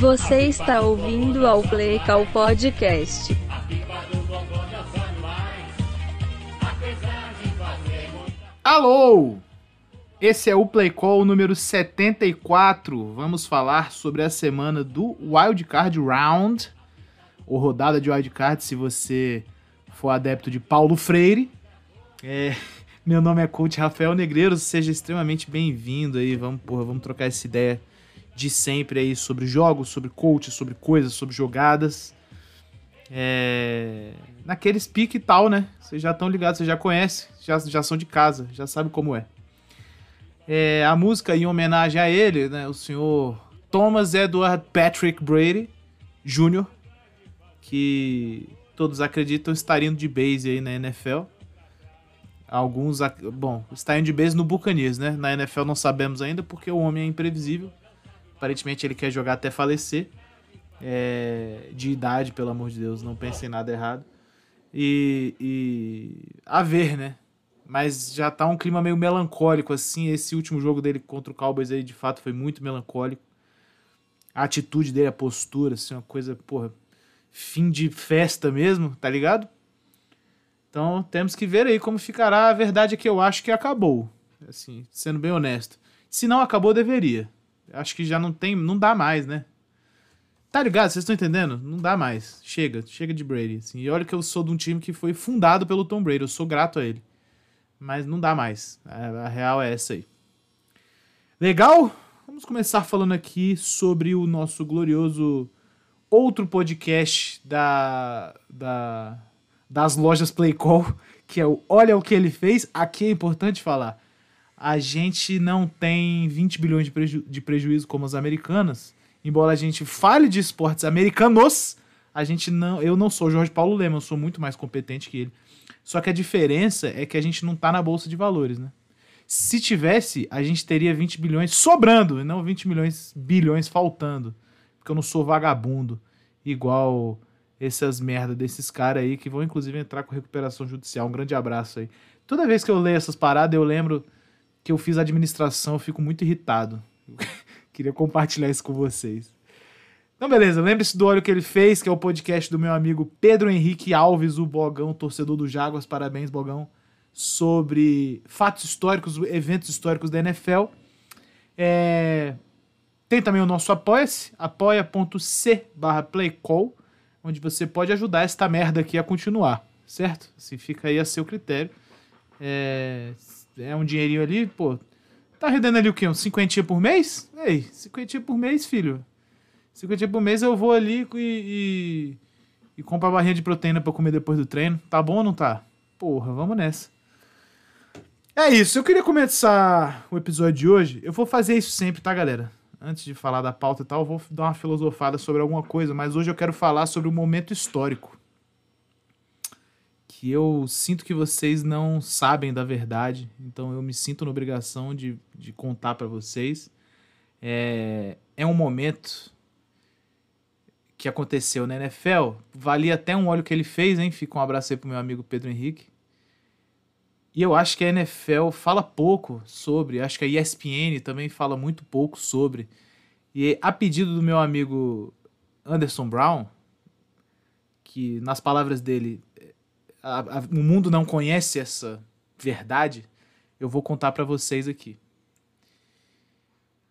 Você está ouvindo ao Play Call Podcast. Alô! Esse é o Play Call número 74. Vamos falar sobre a semana do Wild Card Round, ou rodada de Wild Card, se você for adepto de Paulo Freire. É, meu nome é Coach Rafael Negreiro, seja extremamente bem-vindo aí. Vamos, porra, vamos trocar essa ideia de sempre aí sobre jogos, sobre coach, sobre coisas, sobre jogadas. É... Naqueles pique e tal, né? Vocês já estão ligados, vocês já conhecem, já, já são de casa, já sabem como é. é. A música em homenagem a ele, né? O senhor Thomas Edward Patrick Brady Jr., que todos acreditam estar indo de base aí na NFL. Alguns, bom, está indo de base no Buccaneers, né? Na NFL não sabemos ainda porque o homem é imprevisível. Aparentemente ele quer jogar até falecer. É, de idade, pelo amor de Deus, não pense em nada errado. E, e a ver, né? Mas já tá um clima meio melancólico, assim. Esse último jogo dele contra o Cowboys aí, de fato, foi muito melancólico. A atitude dele, a postura, assim, uma coisa, porra, fim de festa mesmo, tá ligado? Então temos que ver aí como ficará. A verdade é que eu acho que acabou. Assim, sendo bem honesto. Se não acabou, deveria. Acho que já não tem, não dá mais, né? Tá ligado? Vocês estão entendendo? Não dá mais. Chega, chega de Brady. Assim. E olha que eu sou de um time que foi fundado pelo Tom Brady. Eu sou grato a ele. Mas não dá mais. A, a real é essa aí. Legal? Vamos começar falando aqui sobre o nosso glorioso outro podcast da, da das lojas Playcall, que é o Olha o que ele fez. Aqui é importante falar a gente não tem 20 bilhões de, preju de prejuízo como as americanas. Embora a gente fale de esportes americanos, a gente não, eu não sou Jorge Paulo Lema, eu sou muito mais competente que ele. Só que a diferença é que a gente não tá na bolsa de valores, né? Se tivesse, a gente teria 20 bilhões sobrando, e não 20 milhões bilhões faltando. Porque eu não sou vagabundo igual essas merda desses caras aí que vão inclusive entrar com recuperação judicial. Um grande abraço aí. Toda vez que eu leio essas paradas, eu lembro que eu fiz administração, eu fico muito irritado. Queria compartilhar isso com vocês. Então, beleza, lembre-se do Olho que ele fez, que é o podcast do meu amigo Pedro Henrique Alves, o Bogão, torcedor do Jaguars. Parabéns, Bogão. Sobre fatos históricos, eventos históricos da NFL. É... Tem também o nosso Apoia-se, apoia.c barra playcall, onde você pode ajudar esta merda aqui a continuar, certo? Se fica aí a seu critério. É é um dinheirinho ali, pô. Tá rendendo ali o quê? Uns 50 por mês? Ei, 50 por mês, filho. 50 por mês eu vou ali e, e, e compro a barrinha de proteína pra comer depois do treino. Tá bom ou não tá? Porra, vamos nessa. É isso, eu queria começar o episódio de hoje. Eu vou fazer isso sempre, tá, galera? Antes de falar da pauta e tal, eu vou dar uma filosofada sobre alguma coisa, mas hoje eu quero falar sobre o momento histórico que eu sinto que vocês não sabem da verdade, então eu me sinto na obrigação de, de contar para vocês. É, é um momento que aconteceu na NFL, valia até um olho que ele fez, hein? Fica um abraço aí pro meu amigo Pedro Henrique. E eu acho que a NFL fala pouco sobre, acho que a ESPN também fala muito pouco sobre. E a pedido do meu amigo Anderson Brown, que nas palavras dele a, a, o mundo não conhece essa verdade, eu vou contar para vocês aqui.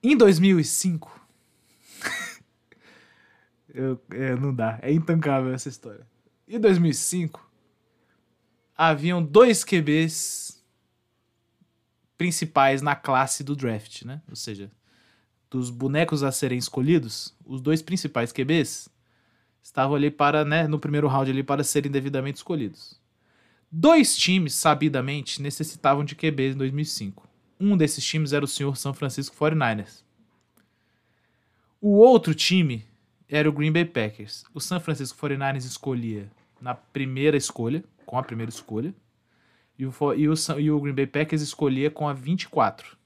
Em 2005, eu, é, não dá, é intancável essa história. Em 2005, haviam dois QBs principais na classe do draft, né? Ou seja, dos bonecos a serem escolhidos, os dois principais QBs estavam ali para, né, no primeiro round ali para serem devidamente escolhidos. Dois times, sabidamente, necessitavam de QBs em 2005. Um desses times era o senhor São Francisco 49ers. O outro time era o Green Bay Packers. O San Francisco 49ers escolhia na primeira escolha, com a primeira escolha, e o, e o, e o Green Bay Packers escolhia com a 24.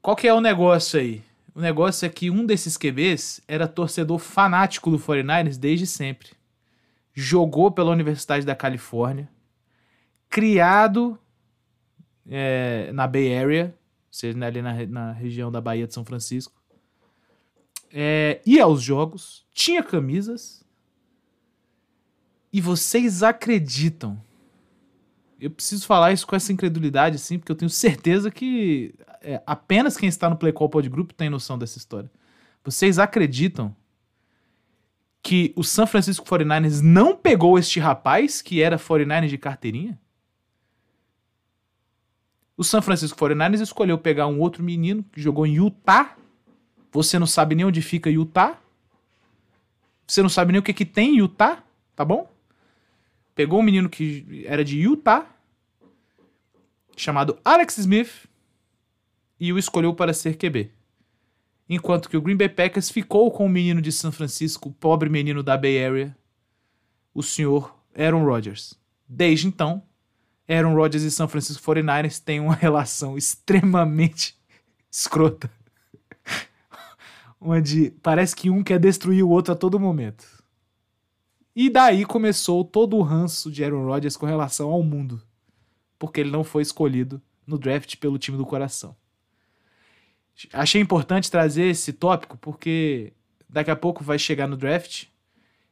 Qual que é o negócio aí? O negócio é que um desses QBs era torcedor fanático do 49ers desde sempre jogou pela Universidade da Califórnia, criado é, na Bay Area, ou seja, ali na, na região da Bahia de São Francisco, é, ia aos jogos, tinha camisas. E vocês acreditam? Eu preciso falar isso com essa incredulidade, assim, porque eu tenho certeza que é, apenas quem está no Play Call Pod Group tem noção dessa história. Vocês acreditam que o San Francisco 49ers não pegou este rapaz que era 49ers de carteirinha? O San Francisco 49ers escolheu pegar um outro menino que jogou em Utah. Você não sabe nem onde fica Utah. Você não sabe nem o que, que tem em Utah, tá bom? Pegou um menino que era de Utah, chamado Alex Smith, e o escolheu para ser QB. Enquanto que o Green Bay Packers ficou com o menino de São Francisco, o pobre menino da Bay Area, o senhor Aaron Rodgers. Desde então, Aaron Rodgers e São Francisco 49ers têm uma relação extremamente escrota. Onde parece que um quer destruir o outro a todo momento. E daí começou todo o ranço de Aaron Rodgers com relação ao mundo. Porque ele não foi escolhido no draft pelo time do coração. Achei importante trazer esse tópico porque daqui a pouco vai chegar no draft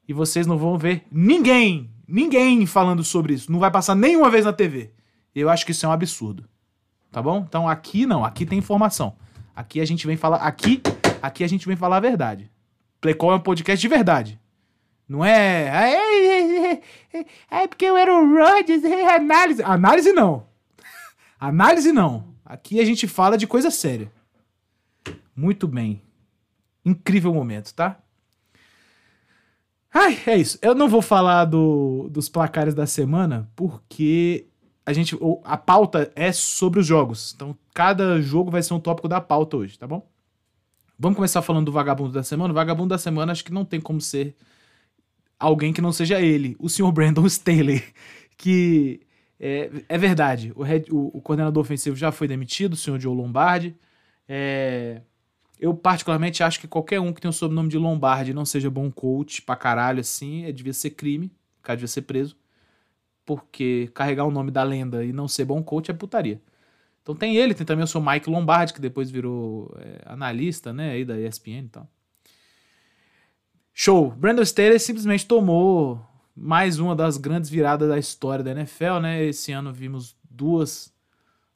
e vocês não vão ver ninguém, ninguém falando sobre isso. Não vai passar nenhuma vez na TV. Eu acho que isso é um absurdo. Tá bom? Então aqui não, aqui tem informação. Aqui a gente vem falar, aqui, aqui a gente vem falar a verdade. Playcall é um podcast de verdade. Não é. É, porque eu era o Rodgers, é análise. Análise não. análise não. Aqui a gente fala de coisa séria. Muito bem. Incrível momento, tá? Ai, é isso. Eu não vou falar do, dos placares da semana, porque a gente. A pauta é sobre os jogos. Então, cada jogo vai ser um tópico da pauta hoje, tá bom? Vamos começar falando do vagabundo da semana. O vagabundo da semana acho que não tem como ser alguém que não seja ele, o senhor Brandon Staley, que é, é verdade, o, head, o, o, coordenador ofensivo já foi demitido, o senhor Joe Lombardi. É, eu particularmente acho que qualquer um que tem o sobrenome de Lombardi não seja bom coach pra caralho assim, é, devia ser crime, o cara devia ser preso, porque carregar o nome da lenda e não ser bom coach é putaria. Então tem ele, tem também o seu Mike Lombardi, que depois virou é, analista, né, aí da ESPN e tal. Show. Brandon Staley simplesmente tomou mais uma das grandes viradas da história da NFL, né? Esse ano vimos duas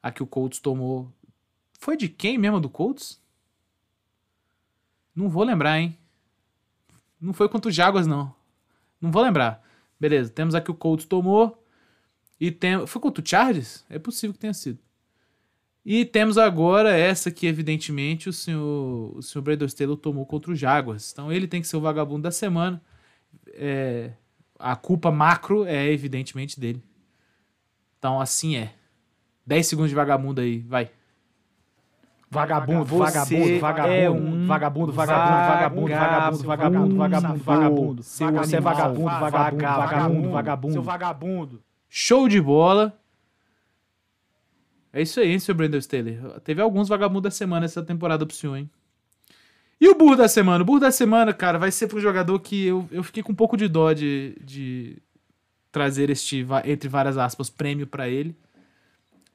a que o Colts tomou. Foi de quem mesmo do Colts? Não vou lembrar, hein? Não foi contra o Jaguars, não. Não vou lembrar. Beleza, temos aqui o Colts tomou. E tem... Foi contra o Chargers? É possível que tenha sido. E temos agora essa que, evidentemente, o senhor, o senhor Brandon Staley tomou contra o Jaguars. Então ele tem que ser o vagabundo da semana. É, a culpa macro é, evidentemente, dele. Então assim é. 10 segundos de vagabundo aí, vai. Vagabundo, vagabundo, vagabundo, é um vagabundo, vagabundo, vagabundo, vagabundo, vagabundo, vagabundo, vagabundo. Você é vagabundo, vagabundo, vagabundo, vagabundo. Seu vagabundo. Show de bola. É isso aí, hein, seu Brandon Staley. Teve alguns vagabundos da semana essa temporada pro senhor, hein? E o burro da semana? O burro da semana, cara, vai ser pro jogador que eu, eu fiquei com um pouco de dó de, de trazer este, entre várias aspas, prêmio para ele.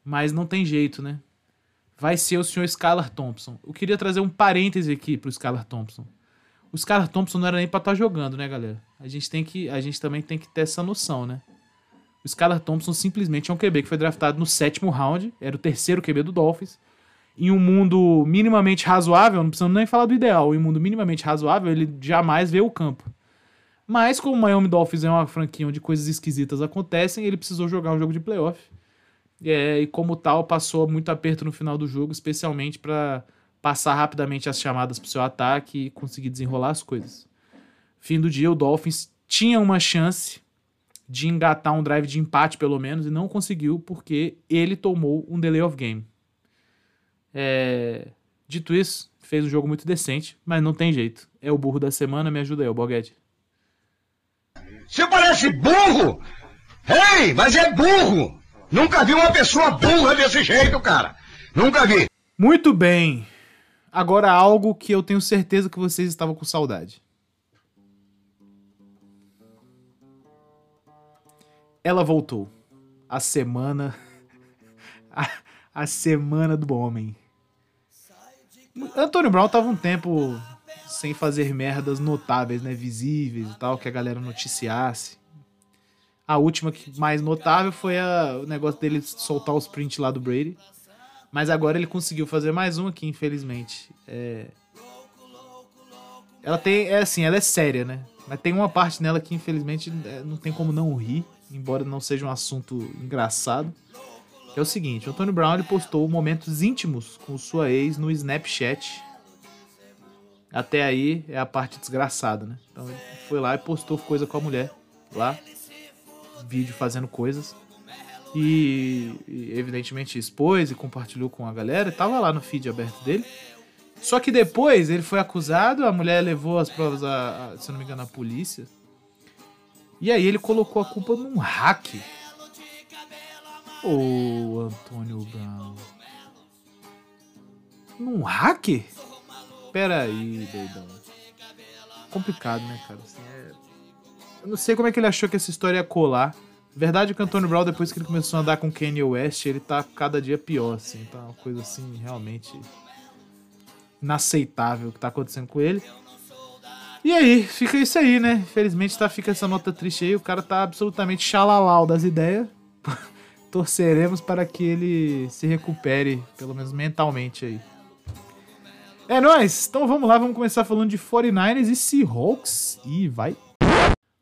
Mas não tem jeito, né? Vai ser o senhor Skylar Thompson. Eu queria trazer um parêntese aqui pro Skylar Thompson. O Skylar Thompson não era nem pra estar tá jogando, né, galera? A gente, tem que, a gente também tem que ter essa noção, né? O Skylar Thompson simplesmente é um QB que foi draftado no sétimo round, era o terceiro QB do Dolphins. Em um mundo minimamente razoável, não precisamos nem falar do ideal, em um mundo minimamente razoável, ele jamais vê o campo. Mas como o Miami Dolphins é uma franquia onde coisas esquisitas acontecem, ele precisou jogar um jogo de playoff. É, e como tal, passou muito aperto no final do jogo, especialmente para passar rapidamente as chamadas para o seu ataque e conseguir desenrolar as coisas. Fim do dia, o Dolphins tinha uma chance de engatar um drive de empate, pelo menos, e não conseguiu porque ele tomou um delay of game. É... Dito isso, fez um jogo muito decente, mas não tem jeito. É o burro da semana, me ajuda aí, o Boguete. Você parece burro! Ei, mas é burro! Nunca vi uma pessoa burra desse jeito, cara! Nunca vi! Muito bem. Agora algo que eu tenho certeza que vocês estavam com saudade. ela voltou. A semana. A, a semana do homem. Antônio Brown tava um tempo sem fazer merdas notáveis, né? Visíveis e tal, que a galera noticiasse. A última que mais notável foi a, o negócio dele soltar os prints lá do Brady. Mas agora ele conseguiu fazer mais um aqui, infelizmente. É... Ela tem. É assim, ela é séria, né? Mas tem uma parte nela que, infelizmente, é, não tem como não rir, embora não seja um assunto engraçado. É o seguinte: o Antônio Brown ele postou momentos íntimos com sua ex no Snapchat. Até aí é a parte desgraçada, né? Então ele foi lá e postou coisa com a mulher lá. Vídeo fazendo coisas. E, e, evidentemente expôs e compartilhou com a galera. E tava lá no feed aberto dele. Só que depois ele foi acusado, a mulher levou as provas, a, a, se não me engano, à polícia. E aí ele colocou a culpa num hack. Ô, oh, Antônio Brown. Num hack? Pera aí, doidão. Complicado, né, cara? Assim, é... Eu não sei como é que ele achou que essa história ia colar. Verdade que o Antônio Brown, depois que ele começou a andar com Kanye West, ele tá cada dia pior, assim. Tá uma coisa assim, realmente inaceitável o que tá acontecendo com ele. E aí, fica isso aí, né? Infelizmente tá, fica essa nota triste aí. O cara tá absolutamente xalalau das ideias. Torceremos para que ele se recupere, pelo menos mentalmente aí. É nóis! Então vamos lá, vamos começar falando de 49ers e Seahawks. E vai.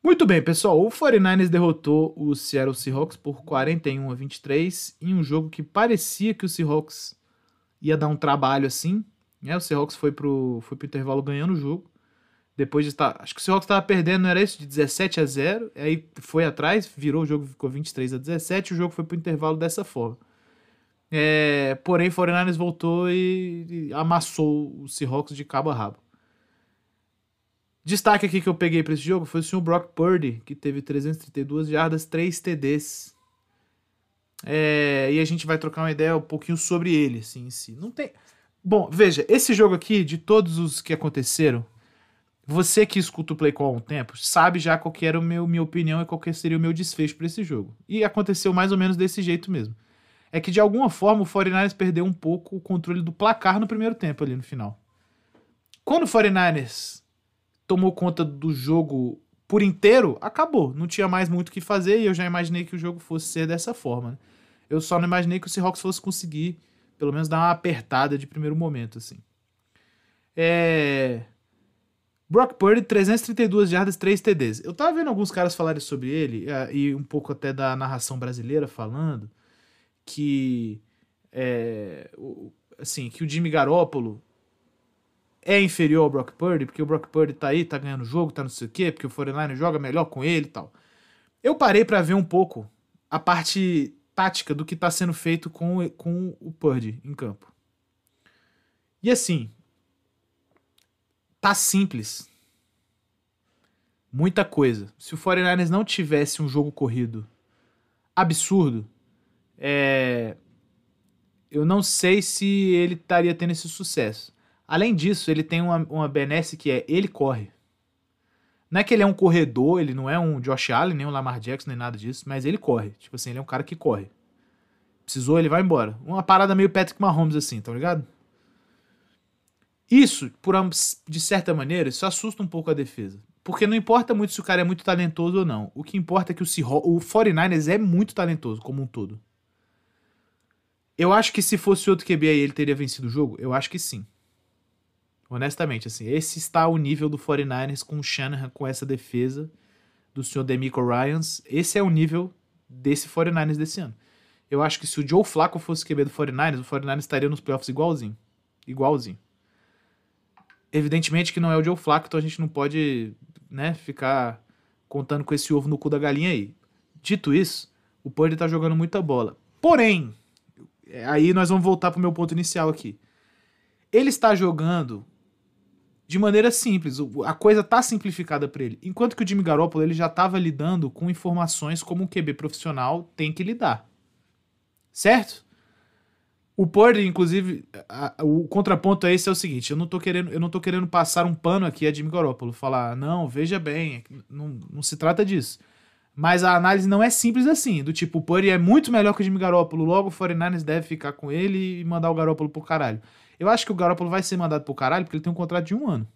Muito bem, pessoal. O 49ers derrotou o Seattle Seahawks por 41 a 23 em um jogo que parecia que o Seahawks ia dar um trabalho assim. Né? O Seahawks foi pro, foi pro intervalo ganhando o jogo. Depois de estar. Acho que o Seahawks estava perdendo, não era isso? De 17 a 0. Aí foi atrás, virou o jogo, ficou 23 a 17. O jogo foi pro intervalo dessa forma. É, porém, 49ers voltou e, e amassou o Seahawks de cabo a rabo. Destaque aqui que eu peguei para esse jogo foi o senhor Brock Purdy, que teve 332 jardas, 3 TDs. É, e a gente vai trocar uma ideia um pouquinho sobre ele, assim, em si. Não tem. Bom, veja, esse jogo aqui, de todos os que aconteceram, você que escuta o Play Call há um tempo, sabe já qual que era a minha opinião e qual que seria o meu desfecho para esse jogo. E aconteceu mais ou menos desse jeito mesmo. É que de alguma forma o 49ers perdeu um pouco o controle do placar no primeiro tempo ali no final. Quando o 49ers tomou conta do jogo por inteiro, acabou. Não tinha mais muito o que fazer e eu já imaginei que o jogo fosse ser dessa forma. Né? Eu só não imaginei que o Seahawks fosse conseguir pelo menos dar uma apertada de primeiro momento, assim. É... Brock Purdy, 332 jardas, 3 TDs. Eu tava vendo alguns caras falarem sobre ele, é, e um pouco até da narração brasileira falando, que... É, assim, que o Jimmy Garoppolo é inferior ao Brock Purdy, porque o Brock Purdy tá aí, tá ganhando jogo, tá não sei o quê, porque o 49 joga melhor com ele e tal. Eu parei para ver um pouco a parte tática do que está sendo feito com, com o Purdy em campo. E assim, tá simples. Muita coisa. Se o 49ers não tivesse um jogo corrido absurdo, é... eu não sei se ele estaria tendo esse sucesso. Além disso, ele tem uma, uma benesse que é ele corre. Não é que ele é um corredor, ele não é um Josh Allen, nem um Lamar Jackson, nem nada disso, mas ele corre. Tipo assim, ele é um cara que corre. Precisou, ele vai embora. Uma parada meio Patrick Mahomes assim, tá ligado? Isso, por de certa maneira, isso assusta um pouco a defesa. Porque não importa muito se o cara é muito talentoso ou não. O que importa é que o, o 49ers é muito talentoso como um todo. Eu acho que se fosse outro QB aí, ele teria vencido o jogo? Eu acho que sim. Honestamente, assim, esse está o nível do 49ers com o Shanahan, com essa defesa do senhor Demico Ryans. Esse é o nível desse 49ers desse ano. Eu acho que se o Joe Flacco fosse QB do 49ers, o 49ers estaria nos playoffs igualzinho. Igualzinho. Evidentemente que não é o Joe Flacco, então a gente não pode né, ficar contando com esse ovo no cu da galinha aí. Dito isso, o Purdy tá jogando muita bola. Porém, aí nós vamos voltar pro meu ponto inicial aqui. Ele está jogando de maneira simples. A coisa tá simplificada para ele. Enquanto que o Jimmy Garoppolo ele já estava lidando com informações como um QB profissional tem que lidar. Certo? O Purdy, inclusive, a, o contraponto a esse é o seguinte: eu não tô querendo, eu não tô querendo passar um pano aqui a Jimmy Garoppolo, falar, não, veja bem, não, não se trata disso. Mas a análise não é simples assim, do tipo, o Purdy é muito melhor que o Jimmy Garoppolo, logo o 49ers deve ficar com ele e mandar o Garoppolo pro caralho. Eu acho que o Garoppolo vai ser mandado pro caralho porque ele tem um contrato de um ano.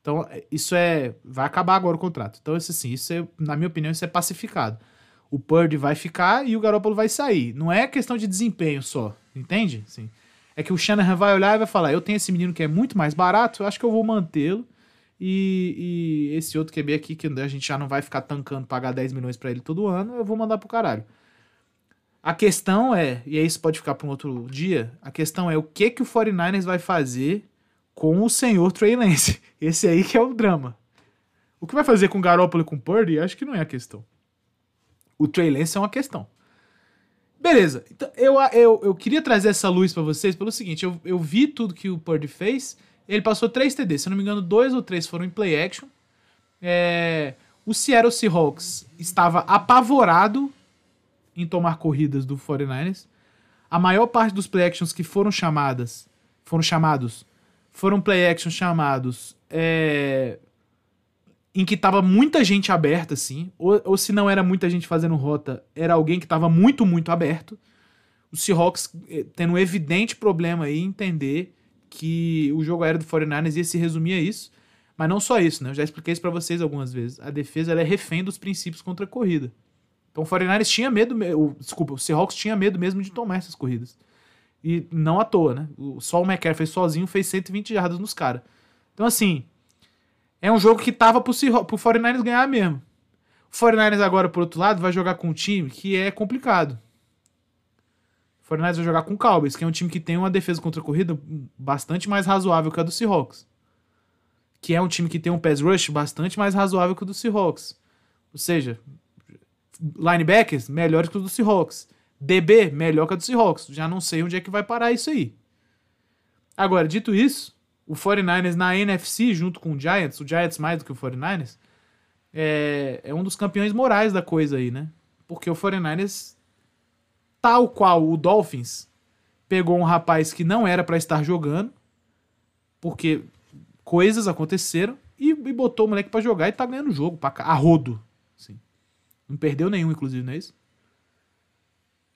Então, isso é. Vai acabar agora o contrato. Então, isso assim, isso é, na minha opinião, isso é pacificado. O Purdy vai ficar e o Garoppolo vai sair. Não é questão de desempenho só, entende? Sim. É que o Shanahan vai olhar e vai falar: eu tenho esse menino que é muito mais barato, eu acho que eu vou mantê-lo. E, e, esse outro QB aqui, que a gente já não vai ficar tancando pagar 10 milhões para ele todo ano, eu vou mandar pro caralho. A questão é, e aí isso pode ficar para um outro dia, a questão é o que que o 49ers vai fazer com o senhor Trey Lance. Esse aí que é o drama. O que vai fazer com o Garoppolo e com o Purdy, acho que não é a questão. O Trey Lance é uma questão. Beleza, então eu, eu, eu queria trazer essa luz para vocês pelo seguinte, eu, eu vi tudo que o Purdy fez, ele passou três TDs, se eu não me engano, dois ou três foram em play action. É, o Seattle Seahawks estava apavorado em tomar corridas do 49ers. A maior parte dos play actions que foram chamadas, foram chamados, foram play actions chamados é, em que tava muita gente aberta, assim, ou, ou se não era muita gente fazendo rota, era alguém que tava muito, muito aberto. O Seahawks eh, tendo um evidente problema aí em entender que o jogo aéreo do 49ers ia se resumir a isso. Mas não só isso, né? Eu já expliquei isso para vocês algumas vezes. A defesa é refém dos princípios contra a corrida. Então o 49ers tinha medo, o, desculpa, o Seahawks tinha medo mesmo de tomar essas corridas. E não à toa, né? Só o McCaffrey sozinho fez 120 jardas nos caras. Então assim, é um jogo que tava pro, pro 49ers ganhar mesmo. O 49ers agora, por outro lado, vai jogar com um time que é complicado. O 49ers vai jogar com o Cowboys, que é um time que tem uma defesa contra a corrida bastante mais razoável que a do Seahawks. Que é um time que tem um pass rush bastante mais razoável que o do Seahawks. Ou seja, linebackers melhores que os do Seahawks. DB melhor que a do Seahawks. Já não sei onde é que vai parar isso aí. Agora, dito isso, o 49ers na NFC, junto com o Giants, o Giants mais do que o 49ers, é, é um dos campeões morais da coisa aí, né? Porque o 49ers, tal qual o Dolphins, pegou um rapaz que não era para estar jogando, porque coisas aconteceram, e, e botou o moleque para jogar e tá ganhando o jogo, pra, a rodo. Não perdeu nenhum, inclusive, não é isso?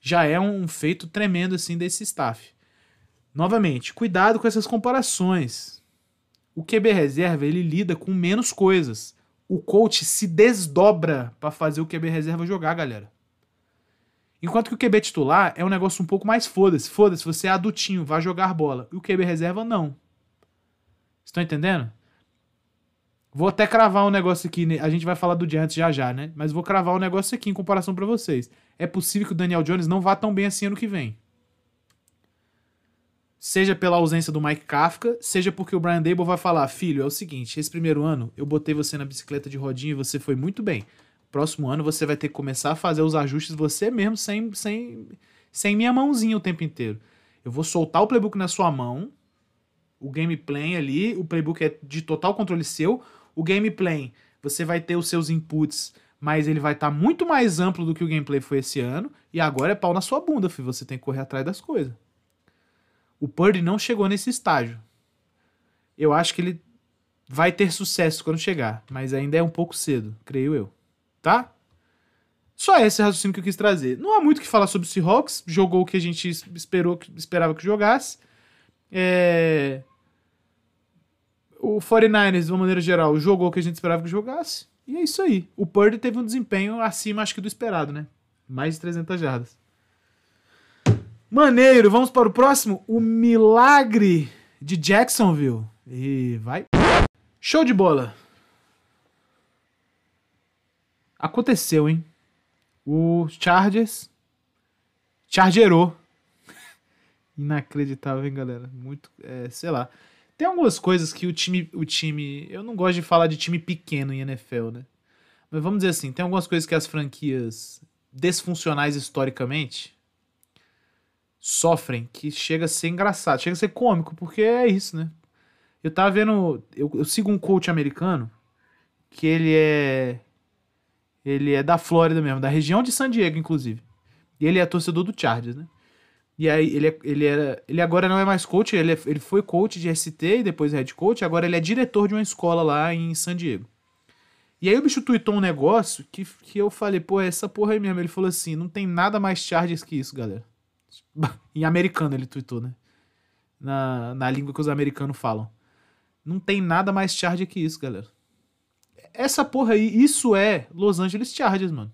Já é um feito tremendo, assim, desse staff. Novamente, cuidado com essas comparações. O QB reserva, ele lida com menos coisas. O coach se desdobra para fazer o QB reserva jogar, galera. Enquanto que o QB titular é um negócio um pouco mais foda-se. Foda-se, você é adultinho, vai jogar bola. E o QB reserva, não. Estão entendendo? Vou até cravar um negócio aqui, né? a gente vai falar do Giants já já, né? Mas vou cravar um negócio aqui em comparação para vocês. É possível que o Daniel Jones não vá tão bem assim ano que vem. Seja pela ausência do Mike Kafka, seja porque o Brian Dable vai falar: Filho, é o seguinte, esse primeiro ano eu botei você na bicicleta de rodinha e você foi muito bem. Próximo ano você vai ter que começar a fazer os ajustes você mesmo, sem, sem, sem minha mãozinha o tempo inteiro. Eu vou soltar o playbook na sua mão, o gameplay ali, o playbook é de total controle seu o gameplay, você vai ter os seus inputs, mas ele vai estar tá muito mais amplo do que o gameplay foi esse ano. E agora é pau na sua bunda, filho. Você tem que correr atrás das coisas. O Purdy não chegou nesse estágio. Eu acho que ele vai ter sucesso quando chegar, mas ainda é um pouco cedo, creio eu. Tá? Só esse raciocínio que eu quis trazer. Não há muito o que falar sobre o Seahawks. Jogou o que a gente esperou, esperava que jogasse. É o 49ers, de uma maneira geral, jogou o que a gente esperava que jogasse. E é isso aí. O Purdy teve um desempenho acima, acho que do esperado, né? Mais de 300 jardas. Maneiro, vamos para o próximo. O milagre de Jacksonville. E vai. Show de bola. Aconteceu, hein? O Chargers chargerou. Inacreditável, hein, galera? Muito, é, sei lá. Tem algumas coisas que o time, o time. Eu não gosto de falar de time pequeno em NFL, né? Mas vamos dizer assim, tem algumas coisas que as franquias desfuncionais historicamente sofrem que chega a ser engraçado, chega a ser cômico, porque é isso, né? Eu tava vendo. Eu, eu sigo um coach americano que ele é. Ele é da Flórida mesmo, da região de San Diego, inclusive. E ele é torcedor do Chargers, né? E aí ele, é, ele era. Ele agora não é mais coach, ele, é, ele foi coach de ST e depois head coach, agora ele é diretor de uma escola lá em San Diego. E aí o bicho tweetou um negócio que, que eu falei, pô, é essa porra aí mesmo. Ele falou assim: não tem nada mais Chargers que isso, galera. em americano ele tweetou, né? Na, na língua que os americanos falam. Não tem nada mais Charger que isso, galera. Essa porra aí, isso é Los Angeles Chargers, mano.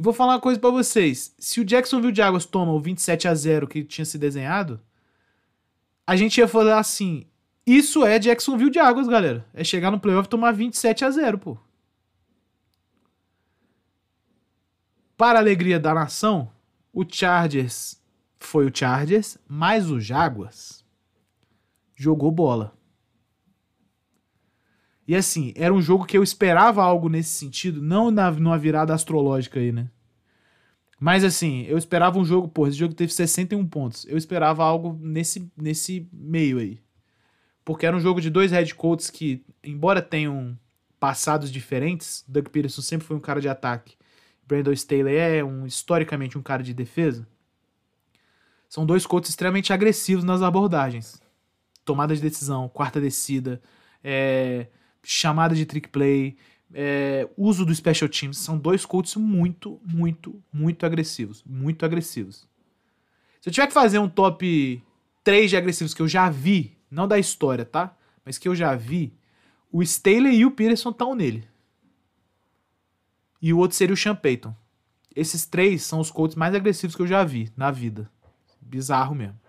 E vou falar uma coisa para vocês. Se o Jacksonville Jaguars toma o 27 a 0 que tinha se desenhado, a gente ia falar assim: isso é Jacksonville Jaguars, galera. É chegar no playoff e tomar 27 a 0, pô. Para a alegria da nação, o Chargers foi o Chargers, mas o Jaguars jogou bola. E assim, era um jogo que eu esperava algo nesse sentido, não na, numa virada astrológica aí, né? Mas assim, eu esperava um jogo, pô, esse jogo teve 61 pontos. Eu esperava algo nesse, nesse meio aí. Porque era um jogo de dois head coaches que, embora tenham passados diferentes, Doug Peterson sempre foi um cara de ataque. Brandon Staley é um historicamente um cara de defesa. São dois coaches extremamente agressivos nas abordagens. Tomada de decisão, quarta descida, é, chamada de trick play, é, uso do special teams. São dois coaches muito, muito, muito agressivos. Muito agressivos. Se eu tiver que fazer um top 3 de agressivos que eu já vi, não da história, tá? Mas que eu já vi, o Staley e o Peterson estão nele. E o outro seria o Sean Payton. Esses três são os coaches mais agressivos que eu já vi na vida. Bizarro mesmo.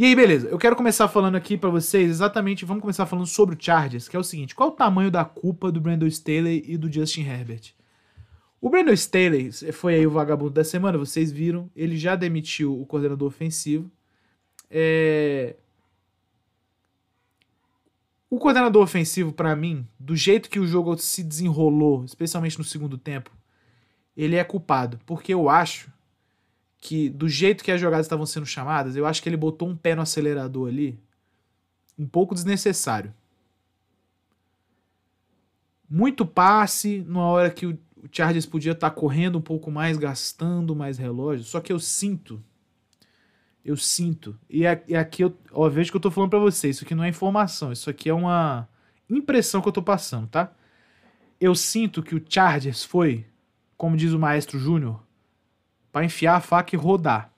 E aí, beleza. Eu quero começar falando aqui para vocês exatamente. Vamos começar falando sobre o Chargers, que é o seguinte: qual o tamanho da culpa do Brandon Staley e do Justin Herbert? O Brandon Staley foi aí o vagabundo da semana, vocês viram. Ele já demitiu o coordenador ofensivo. É... O coordenador ofensivo, para mim, do jeito que o jogo se desenrolou, especialmente no segundo tempo, ele é culpado. Porque eu acho que do jeito que as jogadas estavam sendo chamadas, eu acho que ele botou um pé no acelerador ali, um pouco desnecessário. Muito passe, numa hora que o Chargers podia estar tá correndo um pouco mais, gastando mais relógio. Só que eu sinto, eu sinto, e aqui eu ó, vejo que eu tô falando para vocês, isso aqui não é informação, isso aqui é uma impressão que eu tô passando, tá? Eu sinto que o Chargers foi, como diz o maestro Júnior, para enfiar a faca e rodar.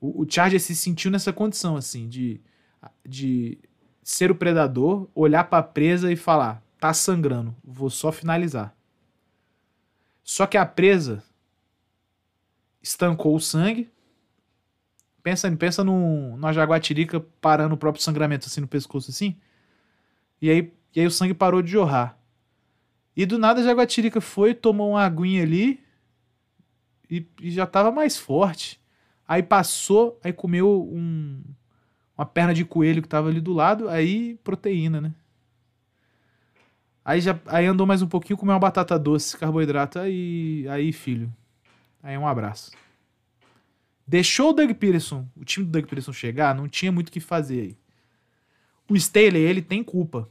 O, o Charger se sentiu nessa condição, assim, de, de ser o predador, olhar para a presa e falar: tá sangrando, vou só finalizar. Só que a presa estancou o sangue. Pensa, pensa num, numa jaguatirica parando o próprio sangramento assim no pescoço assim. E aí, e aí o sangue parou de jorrar. E do nada a Jaguatirica foi, tomou uma aguinha ali e, e, já tava mais forte. Aí passou, aí comeu um, uma perna de coelho que tava ali do lado, aí proteína, né? Aí, já, aí andou mais um pouquinho, comeu uma batata doce, carboidrato, aí, aí filho. Aí um abraço. Deixou o Doug Peterson, o time do Doug Peterson chegar, não tinha muito o que fazer aí. O Staley, ele tem culpa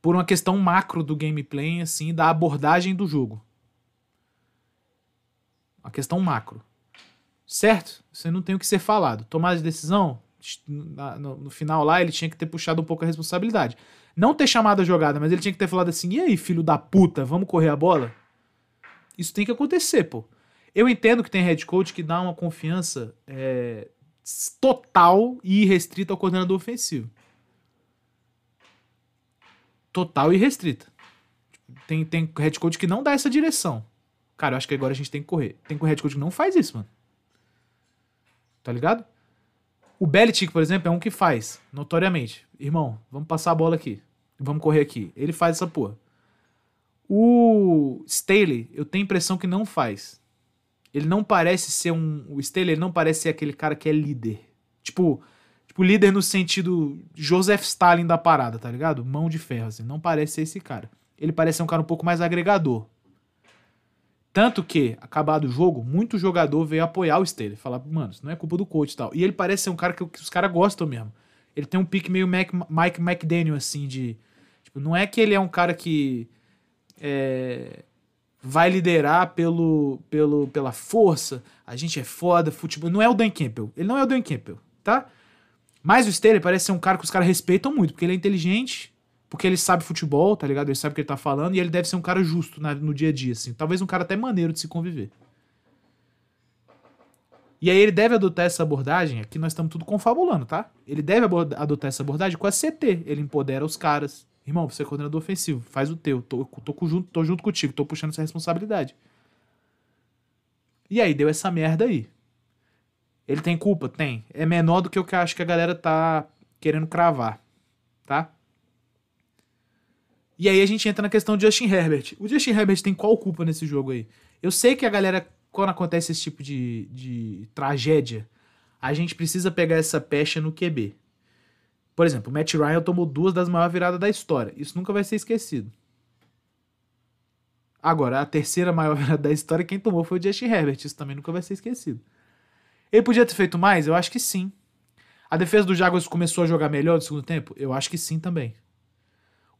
por uma questão macro do gameplay, assim, da abordagem do jogo. Uma questão macro. Certo? Você não tem o que ser falado. Tomar de decisão, no, final lá, ele tinha que ter puxado um pouco a responsabilidade. Não ter chamado a jogada, mas ele tinha que ter falado assim: e aí, filho da puta, vamos correr a bola? Isso tem que acontecer, pô. Eu entendo que tem head coach que dá uma confiança é, total e irrestrita ao coordenador ofensivo total e restrita. Tem, tem head coach que não dá essa direção. Cara, eu acho que agora a gente tem que correr. Tem head coach que não faz isso, mano. Tá ligado? O Belichick, por exemplo, é um que faz, notoriamente. Irmão, vamos passar a bola aqui. Vamos correr aqui. Ele faz essa porra. O Staley, eu tenho a impressão que não faz. Ele não parece ser um. O Staley ele não parece ser aquele cara que é líder. Tipo, Tipo, líder no sentido Joseph Stalin da parada, tá ligado? Mão de ferro, assim. Não parece ser esse cara. Ele parece ser um cara um pouco mais agregador. Tanto que, acabado o jogo, muito jogador veio apoiar o Staley. Falar, mano, isso não é culpa do coach e tal. E ele parece ser um cara que, que os caras gostam mesmo. Ele tem um pique meio Mac, Mike McDaniel, assim, de. Tipo, não é que ele é um cara que. É, vai liderar pelo, pelo, pela força. A gente é foda, futebol. Não é o Dan Campbell. Ele não é o Dan Campbell, tá? Mas o Staley parece ser um cara que os caras respeitam muito, porque ele é inteligente, porque ele sabe futebol, tá ligado? Ele sabe o que ele tá falando e ele deve ser um cara justo na, no dia a dia, assim. Talvez um cara até maneiro de se conviver. E aí ele deve adotar essa abordagem, aqui nós estamos tudo confabulando, tá? Ele deve adotar essa abordagem com a CT. Ele empodera os caras. Irmão, você é coordenador ofensivo, faz o teu. Tô, tô, junto, tô junto contigo, tô puxando essa responsabilidade. E aí deu essa merda aí. Ele tem culpa? Tem. É menor do que o que eu acho que a galera tá querendo cravar, tá? E aí a gente entra na questão de Justin Herbert. O Justin Herbert tem qual culpa nesse jogo aí? Eu sei que a galera, quando acontece esse tipo de, de tragédia, a gente precisa pegar essa pecha no QB. Por exemplo, o Matt Ryan tomou duas das maiores viradas da história. Isso nunca vai ser esquecido. Agora, a terceira maior virada da história, quem tomou foi o Justin Herbert. Isso também nunca vai ser esquecido. Ele podia ter feito mais? Eu acho que sim. A defesa do Jaguars começou a jogar melhor no segundo tempo? Eu acho que sim também.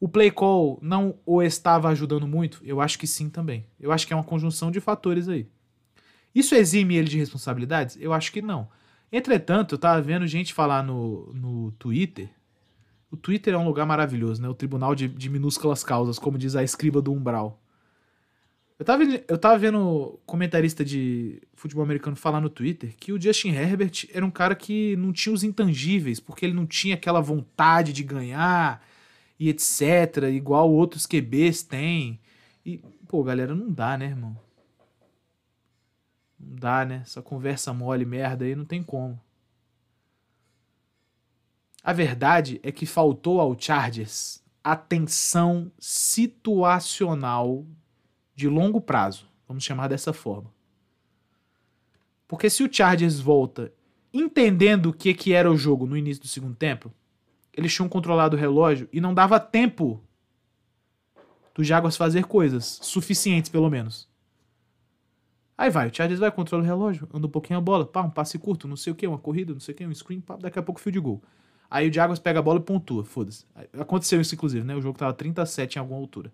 O play call não o estava ajudando muito? Eu acho que sim também. Eu acho que é uma conjunção de fatores aí. Isso exime ele de responsabilidades? Eu acho que não. Entretanto, eu tava vendo gente falar no, no Twitter. O Twitter é um lugar maravilhoso, né? O tribunal de, de minúsculas causas, como diz a escriba do Umbral. Eu tava, eu tava vendo comentarista de futebol americano falar no Twitter que o Justin Herbert era um cara que não tinha os intangíveis, porque ele não tinha aquela vontade de ganhar e etc, igual outros QBs têm. E, pô, galera, não dá, né, irmão? Não dá, né? Essa conversa mole, merda aí, não tem como. A verdade é que faltou ao Chargers atenção situacional de longo prazo, vamos chamar dessa forma. Porque se o Chargers volta entendendo o que, que era o jogo no início do segundo tempo, eles tinham controlado o relógio e não dava tempo do Jaguars fazer coisas suficientes, pelo menos. Aí vai, o Chargers vai, controla o relógio, anda um pouquinho a bola, pá, um passe curto, não sei o que, uma corrida, não sei o que, um screen, pá, daqui a pouco fio de gol. Aí o Jaguars pega a bola e pontua, foda-se. Aconteceu isso, inclusive, né? O jogo tava 37 em alguma altura.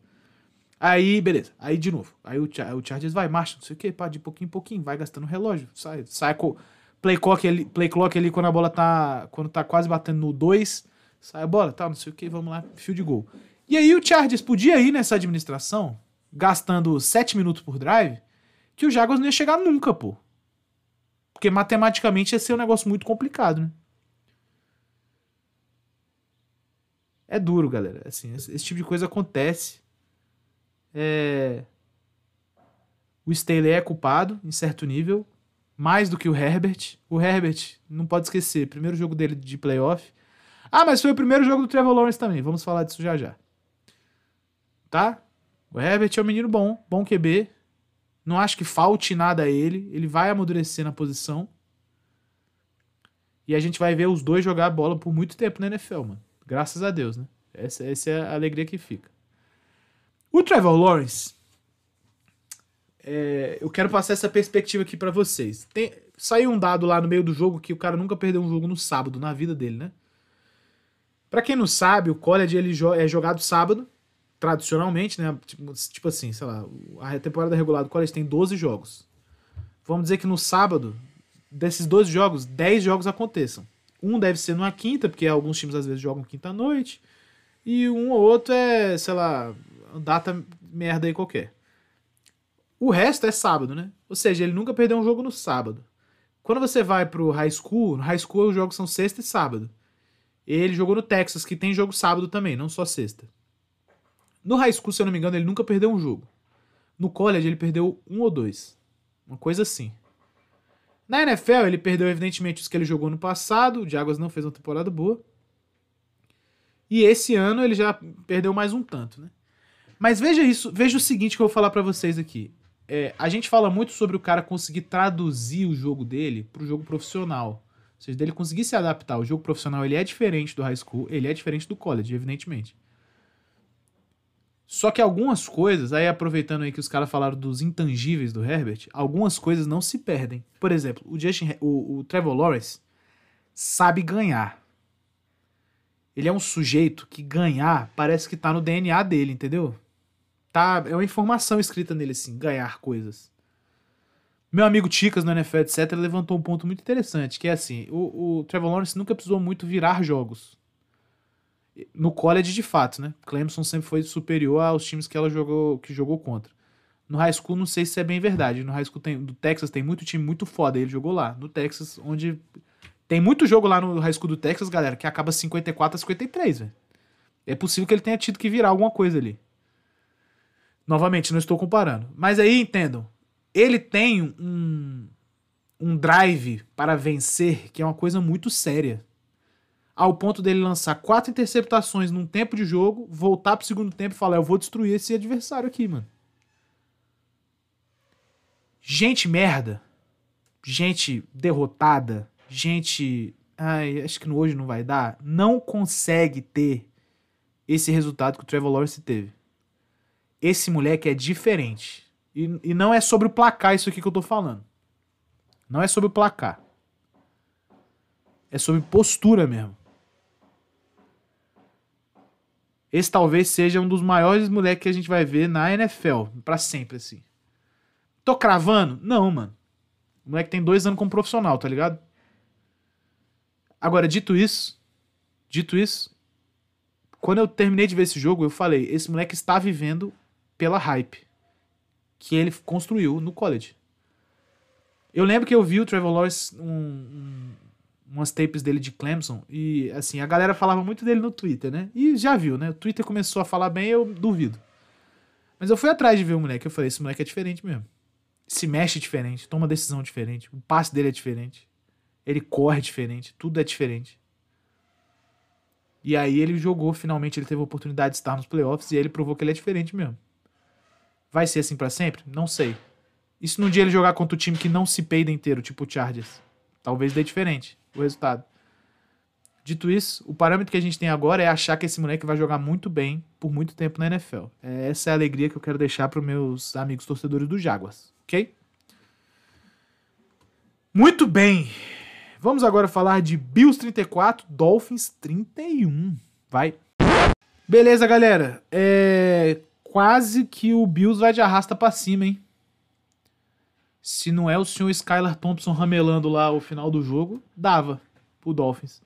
Aí, beleza. Aí de novo. Aí o, o Chargers vai, marcha, não sei o que, pá, de pouquinho em pouquinho, vai gastando relógio, sai, sai com play clock ali, play clock ali quando a bola tá, quando tá quase batendo no 2, sai a bola, tal, não sei o que, vamos lá, fio de gol. E aí o Chargers podia ir nessa administração, gastando 7 minutos por drive, que o Jaguars não ia chegar nunca, pô. Porque matematicamente ia ser um negócio muito complicado, né? É duro, galera. Assim, esse, esse tipo de coisa acontece. É... O Staley é culpado, em certo nível, mais do que o Herbert. O Herbert, não pode esquecer, primeiro jogo dele de playoff. Ah, mas foi o primeiro jogo do Trevor Lawrence também, vamos falar disso já já. Tá? O Herbert é um menino bom, bom QB. Não acho que falte nada a ele. Ele vai amadurecer na posição. E a gente vai ver os dois jogar bola por muito tempo na NFL, mano. Graças a Deus, né? Essa, essa é a alegria que fica. O Trevor Lawrence, é, eu quero passar essa perspectiva aqui para vocês. Tem, saiu um dado lá no meio do jogo que o cara nunca perdeu um jogo no sábado na vida dele, né? Para quem não sabe, o college ele é jogado sábado, tradicionalmente, né? Tipo, tipo, assim, sei lá, a temporada regular do college tem 12 jogos. Vamos dizer que no sábado, desses 12 jogos, 10 jogos aconteçam. Um deve ser numa quinta, porque alguns times às vezes jogam quinta-noite. E um ou outro é, sei lá, data merda aí qualquer. O resto é sábado, né? Ou seja, ele nunca perdeu um jogo no sábado. Quando você vai pro high school, no high school os jogos são sexta e sábado. Ele jogou no Texas, que tem jogo sábado também, não só sexta. No high school, se eu não me engano, ele nunca perdeu um jogo. No college, ele perdeu um ou dois. Uma coisa assim. Na NFL, ele perdeu, evidentemente, os que ele jogou no passado. O Jaguars não fez uma temporada boa. E esse ano ele já perdeu mais um tanto, né? Mas veja isso, veja o seguinte que eu vou falar para vocês aqui. É, a gente fala muito sobre o cara conseguir traduzir o jogo dele pro jogo profissional. Ou seja, dele conseguir se adaptar. O jogo profissional ele é diferente do high school, ele é diferente do college, evidentemente. Só que algumas coisas, aí aproveitando aí que os caras falaram dos intangíveis do Herbert, algumas coisas não se perdem. Por exemplo, o, Justin, o, o Trevor Lawrence sabe ganhar. Ele é um sujeito que ganhar parece que tá no DNA dele, entendeu? Tá, é uma informação escrita nele, assim, ganhar coisas. Meu amigo Ticas no NFL, etc., levantou um ponto muito interessante, que é assim, o, o Trevor Lawrence nunca precisou muito virar jogos. No college, de fato, né? Clemson sempre foi superior aos times que ela jogou, que jogou contra. No high school, não sei se é bem verdade. No high school tem, do Texas tem muito time muito foda. Ele jogou lá. No Texas, onde. Tem muito jogo lá no high school do Texas, galera, que acaba 54 a 53, velho. É possível que ele tenha tido que virar alguma coisa ali. Novamente, não estou comparando. Mas aí, entendam. Ele tem um, um drive para vencer que é uma coisa muito séria. Ao ponto dele lançar quatro interceptações num tempo de jogo, voltar pro segundo tempo e falar: Eu vou destruir esse adversário aqui, mano. Gente merda. Gente derrotada. Gente. Ai, acho que hoje não vai dar. Não consegue ter esse resultado que o Trevor Lawrence teve. Esse moleque é diferente. E, e não é sobre o placar isso aqui que eu tô falando. Não é sobre o placar. É sobre postura mesmo. Esse talvez seja um dos maiores moleques que a gente vai ver na NFL. para sempre, assim. Tô cravando? Não, mano. O moleque tem dois anos como profissional, tá ligado? Agora, dito isso, dito isso, quando eu terminei de ver esse jogo, eu falei: esse moleque está vivendo pela hype que ele construiu no college. Eu lembro que eu vi o Trevor Lawrence, um, um, umas tapes dele de Clemson, e assim, a galera falava muito dele no Twitter, né? E já viu, né? O Twitter começou a falar bem, eu duvido. Mas eu fui atrás de ver o moleque, eu falei, esse moleque é diferente mesmo. Se mexe diferente, toma decisão diferente, o passe dele é diferente. Ele corre diferente, tudo é diferente. E aí ele jogou, finalmente ele teve a oportunidade de estar nos playoffs e ele provou que ele é diferente mesmo. Vai ser assim para sempre? Não sei. E se num dia ele jogar contra o time que não se peida inteiro, tipo o Chargers? Talvez dê diferente o resultado. Dito isso, o parâmetro que a gente tem agora é achar que esse moleque vai jogar muito bem por muito tempo na NFL. É, essa é a alegria que eu quero deixar para meus amigos torcedores do Jaguars, ok? Muito bem. Vamos agora falar de Bills 34, Dolphins 31. Vai. Beleza, galera. É quase que o Bills vai de arrasta para cima, hein? Se não é o senhor Skylar Thompson ramelando lá o final do jogo, dava pro Dolphins.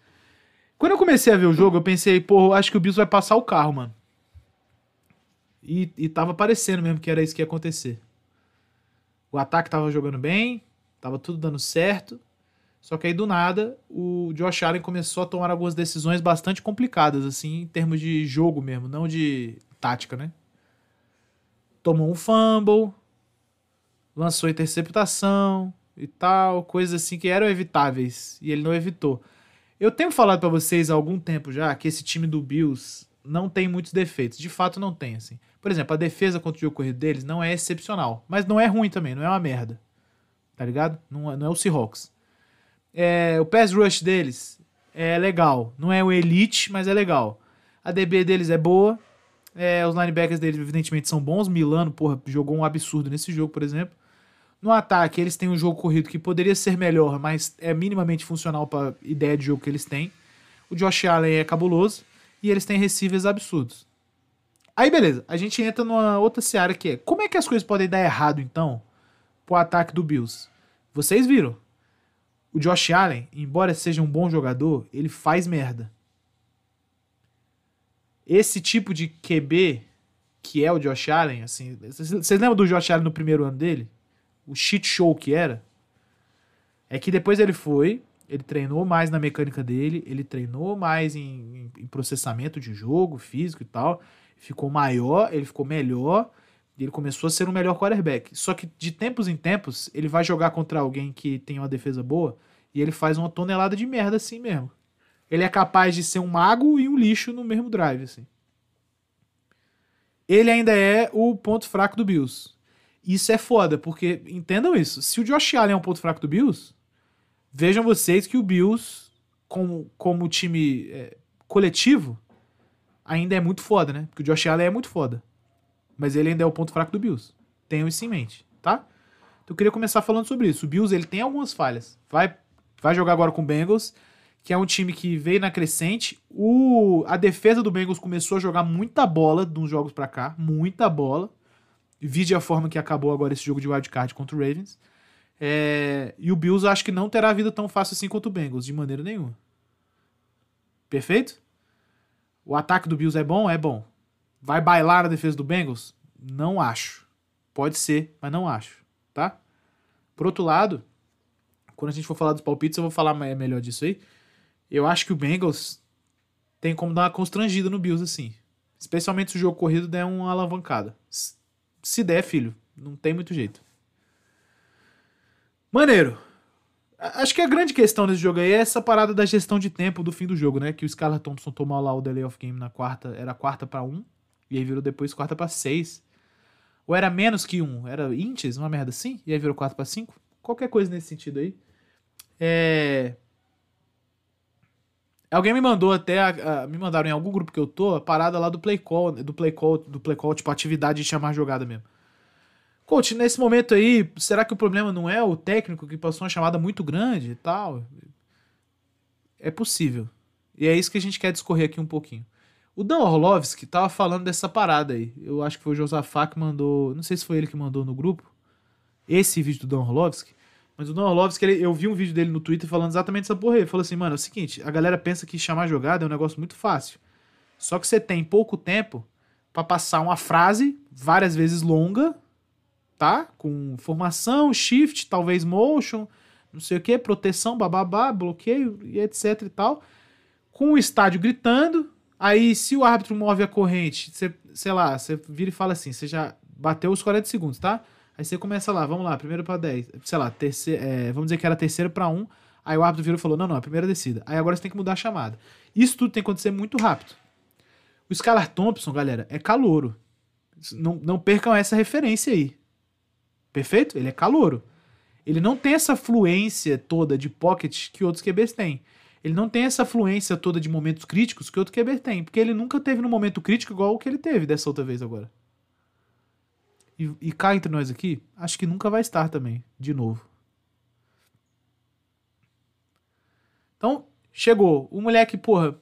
Quando eu comecei a ver o jogo, eu pensei, pô, acho que o Bills vai passar o carro, mano. E, e tava parecendo mesmo que era isso que ia acontecer. O ataque tava jogando bem, tava tudo dando certo. Só que aí do nada o Josh Allen começou a tomar algumas decisões bastante complicadas, assim, em termos de jogo mesmo, não de tática, né? Tomou um fumble, lançou interceptação e tal, coisas assim que eram evitáveis e ele não evitou. Eu tenho falado para vocês há algum tempo já que esse time do Bills não tem muitos defeitos. De fato, não tem, assim. Por exemplo, a defesa contra o jogo corrido deles não é excepcional. Mas não é ruim também, não é uma merda. Tá ligado? Não, é, não é o Seahawks. É, o pass rush deles é legal. Não é o elite, mas é legal. A DB deles é boa. É, os linebackers deles, evidentemente, são bons. Milano, porra, jogou um absurdo nesse jogo, por exemplo. No ataque, eles têm um jogo corrido que poderia ser melhor, mas é minimamente funcional para ideia de jogo que eles têm. O Josh Allen é cabuloso e eles têm receivers absurdos. Aí, beleza, a gente entra numa outra seara que é: como é que as coisas podem dar errado, então, pro ataque do Bills? Vocês viram, o Josh Allen, embora seja um bom jogador, ele faz merda. Esse tipo de QB que é o Josh Allen, assim, vocês lembram do Josh Allen no primeiro ano dele? O shit show que era? É que depois ele foi, ele treinou mais na mecânica dele, ele treinou mais em, em, em processamento de jogo, físico e tal, ficou maior, ele ficou melhor, e ele começou a ser um melhor quarterback. Só que de tempos em tempos, ele vai jogar contra alguém que tem uma defesa boa e ele faz uma tonelada de merda assim mesmo. Ele é capaz de ser um mago e um lixo no mesmo drive, assim. Ele ainda é o ponto fraco do Bills. Isso é foda, porque entendam isso. Se o Josh Allen é um ponto fraco do Bills, vejam vocês que o Bills, como, como time é, coletivo, ainda é muito foda, né? Porque o Josh Allen é muito foda. Mas ele ainda é o ponto fraco do Bills. Tenham isso em mente, tá? Então eu queria começar falando sobre isso. O Bills ele tem algumas falhas. Vai, vai jogar agora com o Bengals, que é um time que veio na crescente. O, a defesa do Bengals começou a jogar muita bola de uns jogos para cá, muita bola. Vide a forma que acabou agora esse jogo de wildcard contra o Ravens. É, e o Bills acho que não terá vida tão fácil assim quanto o Bengals, de maneira nenhuma. Perfeito? O ataque do Bills é bom? É bom. Vai bailar a defesa do Bengals? Não acho. Pode ser, mas não acho, tá? Por outro lado, quando a gente for falar dos palpites, eu vou falar melhor disso aí. Eu acho que o Bengals tem como dar uma constrangida no Bills, assim. Especialmente se o jogo corrido der uma alavancada. Se der, filho, não tem muito jeito. Maneiro. Acho que a grande questão desse jogo aí é essa parada da gestão de tempo do fim do jogo, né? Que o Scarlett Thompson tomou lá o delay of game na quarta, era quarta para um, e aí virou depois quarta para seis. Ou era menos que um, era inches, uma merda assim, e aí virou quarta para cinco. Qualquer coisa nesse sentido aí. É... Alguém me mandou até, me mandaram em algum grupo que eu tô, a parada lá do play call, do play call, do play call, tipo, atividade de chamar jogada mesmo. Coach, nesse momento aí, será que o problema não é o técnico que passou uma chamada muito grande e tal? É possível. E é isso que a gente quer discorrer aqui um pouquinho. O Dan Orlovski tava falando dessa parada aí. Eu acho que foi o Josafá que mandou, não sei se foi ele que mandou no grupo, esse vídeo do Dan Orlovski. Mas o Don Orlovski, ele, eu vi um vídeo dele no Twitter falando exatamente essa porra. Ele falou assim, mano, é o seguinte, a galera pensa que chamar jogada é um negócio muito fácil. Só que você tem pouco tempo para passar uma frase várias vezes longa, tá? Com formação, shift, talvez motion, não sei o que, proteção, bababá, bloqueio e etc e tal. Com o estádio gritando. Aí, se o árbitro move a corrente, você, sei lá, você vira e fala assim, você já bateu os 40 segundos, tá? Aí você começa lá, vamos lá, primeiro para 10. Sei lá, terceiro, é, vamos dizer que era terceiro para 1. Aí o árbitro virou e falou: não, não, a primeira descida. Aí agora você tem que mudar a chamada. Isso tudo tem que acontecer muito rápido. O Scalar Thompson, galera, é calouro. Não, não percam essa referência aí. Perfeito? Ele é calouro. Ele não tem essa fluência toda de pocket que outros QBs têm. Ele não tem essa fluência toda de momentos críticos que outro QB tem. Porque ele nunca teve no momento crítico igual o que ele teve dessa outra vez agora. E, e cá entre nós aqui, acho que nunca vai estar também, de novo. Então, chegou. O moleque, porra,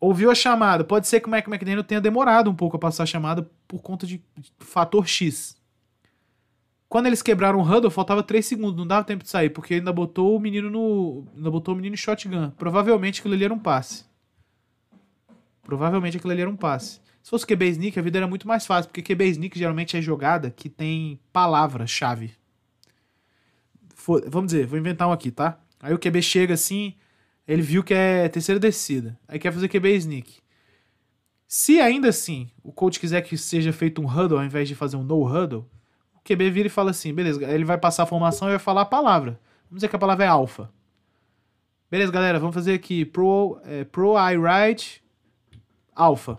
ouviu a chamada. Pode ser que o Mac McDaniel tenha demorado um pouco a passar a chamada por conta de, fator X. Quando eles quebraram o huddle, faltava 3 segundos, não dava tempo de sair, porque ainda botou o menino no. Ainda botou o menino em shotgun. Provavelmente aquilo ali era um passe. Provavelmente aquilo ali era um passe. Se fosse QB Sneak, a vida era muito mais fácil, porque QB Sneak geralmente é jogada que tem palavra-chave. Vamos dizer, vou inventar um aqui, tá? Aí o QB chega assim, ele viu que é terceira descida, aí quer fazer QB Sneak. Se ainda assim o coach quiser que seja feito um huddle ao invés de fazer um no huddle, o QB vira e fala assim, beleza, ele vai passar a formação e vai falar a palavra. Vamos dizer que a palavra é alfa. Beleza, galera, vamos fazer aqui pro, é, pro I alfa.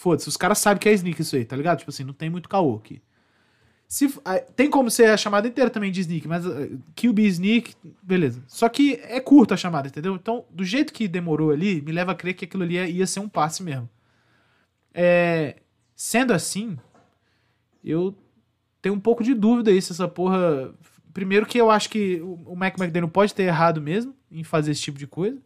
Foda-se, os caras sabem que é sneak isso aí, tá ligado? Tipo assim, não tem muito caô aqui. Se, tem como ser a chamada inteira também de sneak, mas QB sneak, beleza. Só que é curta a chamada, entendeu? Então, do jeito que demorou ali, me leva a crer que aquilo ali ia, ia ser um passe mesmo. É, sendo assim, eu tenho um pouco de dúvida aí se essa porra. Primeiro, que eu acho que o Mac McDaniel pode ter errado mesmo em fazer esse tipo de coisa.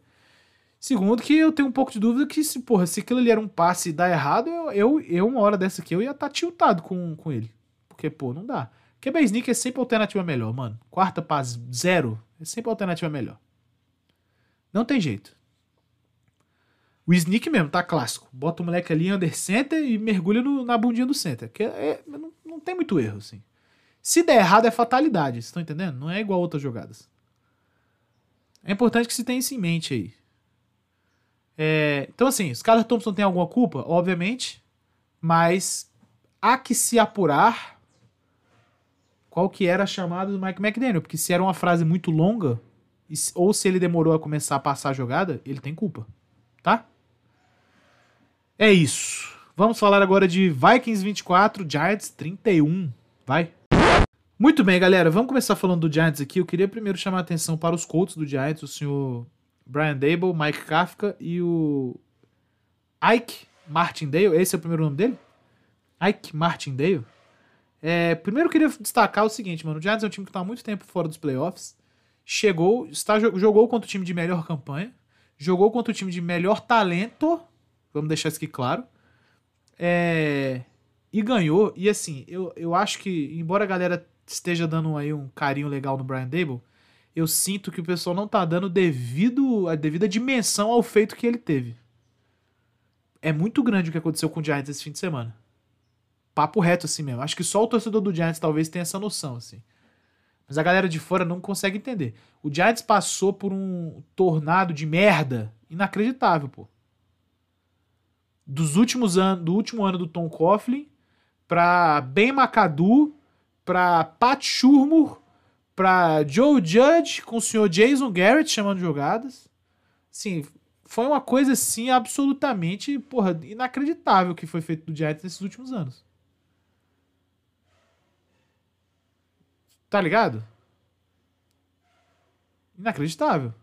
Segundo, que eu tenho um pouco de dúvida que, se, porra, se aquilo ali era um passe e dá errado, eu, eu, eu uma hora dessa aqui, eu ia estar tá tiltado com, com ele. Porque, pô, não dá. QB Sneak é sempre alternativa melhor, mano. Quarta para zero é sempre alternativa melhor. Não tem jeito. O Sneak mesmo, tá clássico. Bota o moleque ali under center e mergulha no, na bundinha do center. Que é, é, não, não tem muito erro, assim. Se der errado, é fatalidade. Vocês estão entendendo? Não é igual outras jogadas. É importante que se tenha isso em mente aí. É, então, assim, Scarlett Thompson tem alguma culpa? Obviamente. Mas há que se apurar qual que era a chamada do Mike McDaniel. Porque se era uma frase muito longa, ou se ele demorou a começar a passar a jogada, ele tem culpa. Tá? É isso. Vamos falar agora de Vikings 24, Giants 31. Vai. Muito bem, galera. Vamos começar falando do Giants aqui. Eu queria primeiro chamar a atenção para os Colts do Giants, o senhor Brian Dable, Mike Kafka e o Ike Martindale. Esse é o primeiro nome dele? Ike Martindale. É, primeiro eu queria destacar o seguinte, mano. O Giants é um time que está há muito tempo fora dos playoffs. Chegou, está, jogou contra o time de melhor campanha. Jogou contra o time de melhor talento. Vamos deixar isso aqui claro. É, e ganhou. E assim, eu, eu acho que, embora a galera esteja dando aí um carinho legal no Brian Dable, eu sinto que o pessoal não tá dando devido, a devida dimensão ao feito que ele teve. É muito grande o que aconteceu com o Giants esse fim de semana. Papo reto assim mesmo. Acho que só o torcedor do Giants talvez tenha essa noção, assim. Mas a galera de fora não consegue entender. O Giants passou por um tornado de merda inacreditável, pô. Dos últimos anos, do último ano do Tom Coughlin pra Ben McAdoo, pra Pat Shurmur, pra Joe Judge com o senhor Jason Garrett chamando jogadas. Sim, foi uma coisa assim absolutamente, porra, inacreditável que foi feito do Giants nesses últimos anos. Tá ligado? Inacreditável.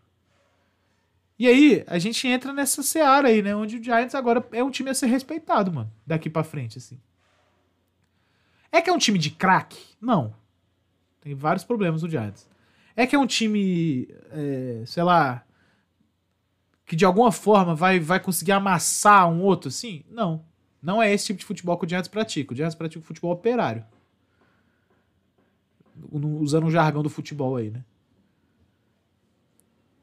E aí, a gente entra nessa seara aí, né? Onde o Giants agora é um time a ser respeitado, mano. Daqui para frente, assim. É que é um time de craque? Não. Tem vários problemas no Giants. É que é um time, é, sei lá, que de alguma forma vai, vai conseguir amassar um outro, assim? Não. Não é esse tipo de futebol que o Giants pratica. O Giants pratica futebol operário. Usando o jargão do futebol aí, né?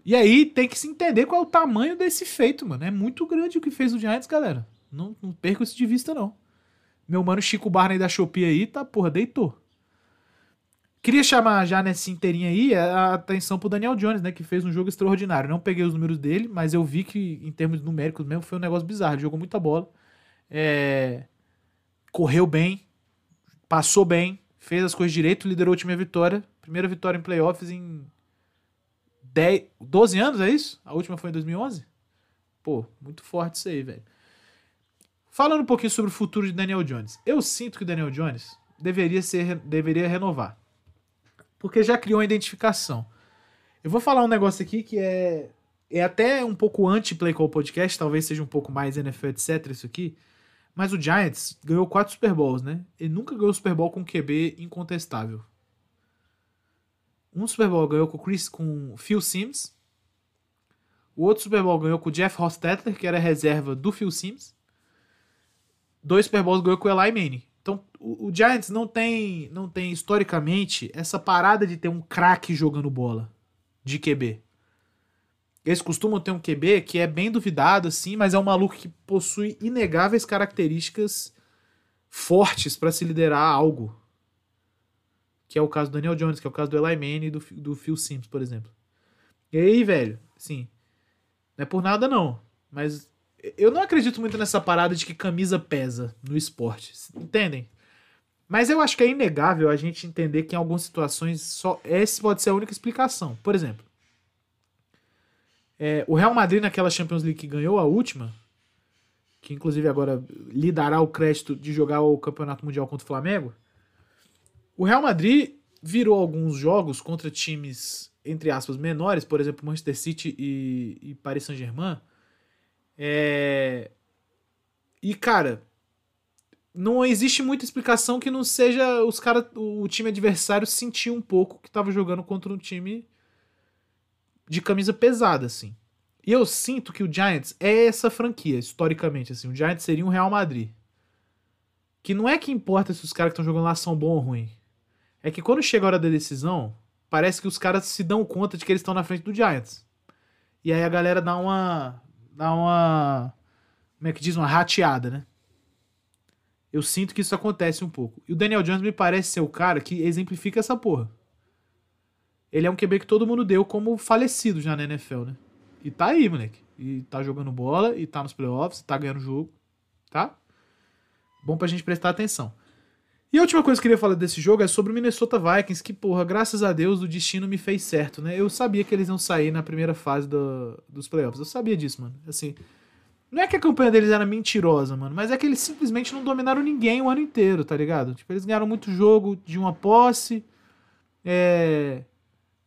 E aí tem que se entender qual é o tamanho desse feito, mano. É muito grande o que fez o Giants, galera. Não, não perco isso de vista, não. Meu mano Chico Barney da Shopee aí, tá, porra, deitou. Queria chamar já nessa inteirinha aí a atenção pro Daniel Jones, né? Que fez um jogo extraordinário. Não peguei os números dele, mas eu vi que, em termos numéricos mesmo, foi um negócio bizarro. Ele jogou muita bola. É... Correu bem. Passou bem. Fez as coisas direito, liderou o time à vitória. Primeira vitória em playoffs em 10, 12 anos, é isso? A última foi em 2011? Pô, muito forte isso aí, velho. Falando um pouquinho sobre o futuro de Daniel Jones. Eu sinto que o Daniel Jones deveria, ser, deveria renovar. Porque já criou uma identificação. Eu vou falar um negócio aqui que é, é até um pouco anti-Play Call Podcast, talvez seja um pouco mais NFL, etc. Isso aqui. Mas o Giants ganhou quatro Super Bowls, né? Ele nunca ganhou Super Bowl com QB incontestável. Um Super Bowl ganhou com Chris, com Phil Sims. O outro Super Bowl ganhou com Jeff Hostetler, que era reserva do Phil Sims. Dois Super Bowls ganhou com Eli Manning. Então, o, o Giants não tem, não tem historicamente essa parada de ter um craque jogando bola de QB. Eles costumam ter um QB que é bem duvidado, assim, mas é um maluco que possui inegáveis características fortes para se liderar algo que é o caso do Daniel Jones, que é o caso do Eli Manning e do, do Phil Sims, por exemplo. E aí, velho, assim, não é por nada não, mas eu não acredito muito nessa parada de que camisa pesa no esporte, entendem? Mas eu acho que é inegável a gente entender que em algumas situações só essa pode ser a única explicação. Por exemplo, é, o Real Madrid naquela Champions League que ganhou a última, que inclusive agora lhe dará o crédito de jogar o Campeonato Mundial contra o Flamengo, o Real Madrid virou alguns jogos contra times, entre aspas, menores, por exemplo, Manchester City e, e Paris Saint-Germain. É... E, cara, não existe muita explicação que não seja os cara, o time adversário sentir um pouco que estava jogando contra um time de camisa pesada, assim. E eu sinto que o Giants é essa franquia, historicamente, assim. O Giants seria um Real Madrid. Que não é que importa se os caras que estão jogando lá são bons ou ruins é que quando chega a hora da decisão, parece que os caras se dão conta de que eles estão na frente do Giants. E aí a galera dá uma. Dá uma. Como é que diz? Uma rateada, né? Eu sinto que isso acontece um pouco. E o Daniel Jones me parece ser o cara que exemplifica essa porra. Ele é um QB que todo mundo deu como falecido já na NFL, né? E tá aí, moleque. E tá jogando bola, e tá nos playoffs, tá ganhando jogo, tá? Bom pra gente prestar atenção. E a última coisa que eu queria falar desse jogo é sobre o Minnesota Vikings, que, porra, graças a Deus o destino me fez certo, né? Eu sabia que eles iam sair na primeira fase do, dos playoffs. Eu sabia disso, mano. Assim, não é que a campanha deles era mentirosa, mano, mas é que eles simplesmente não dominaram ninguém o ano inteiro, tá ligado? Tipo, eles ganharam muito jogo de uma posse. É...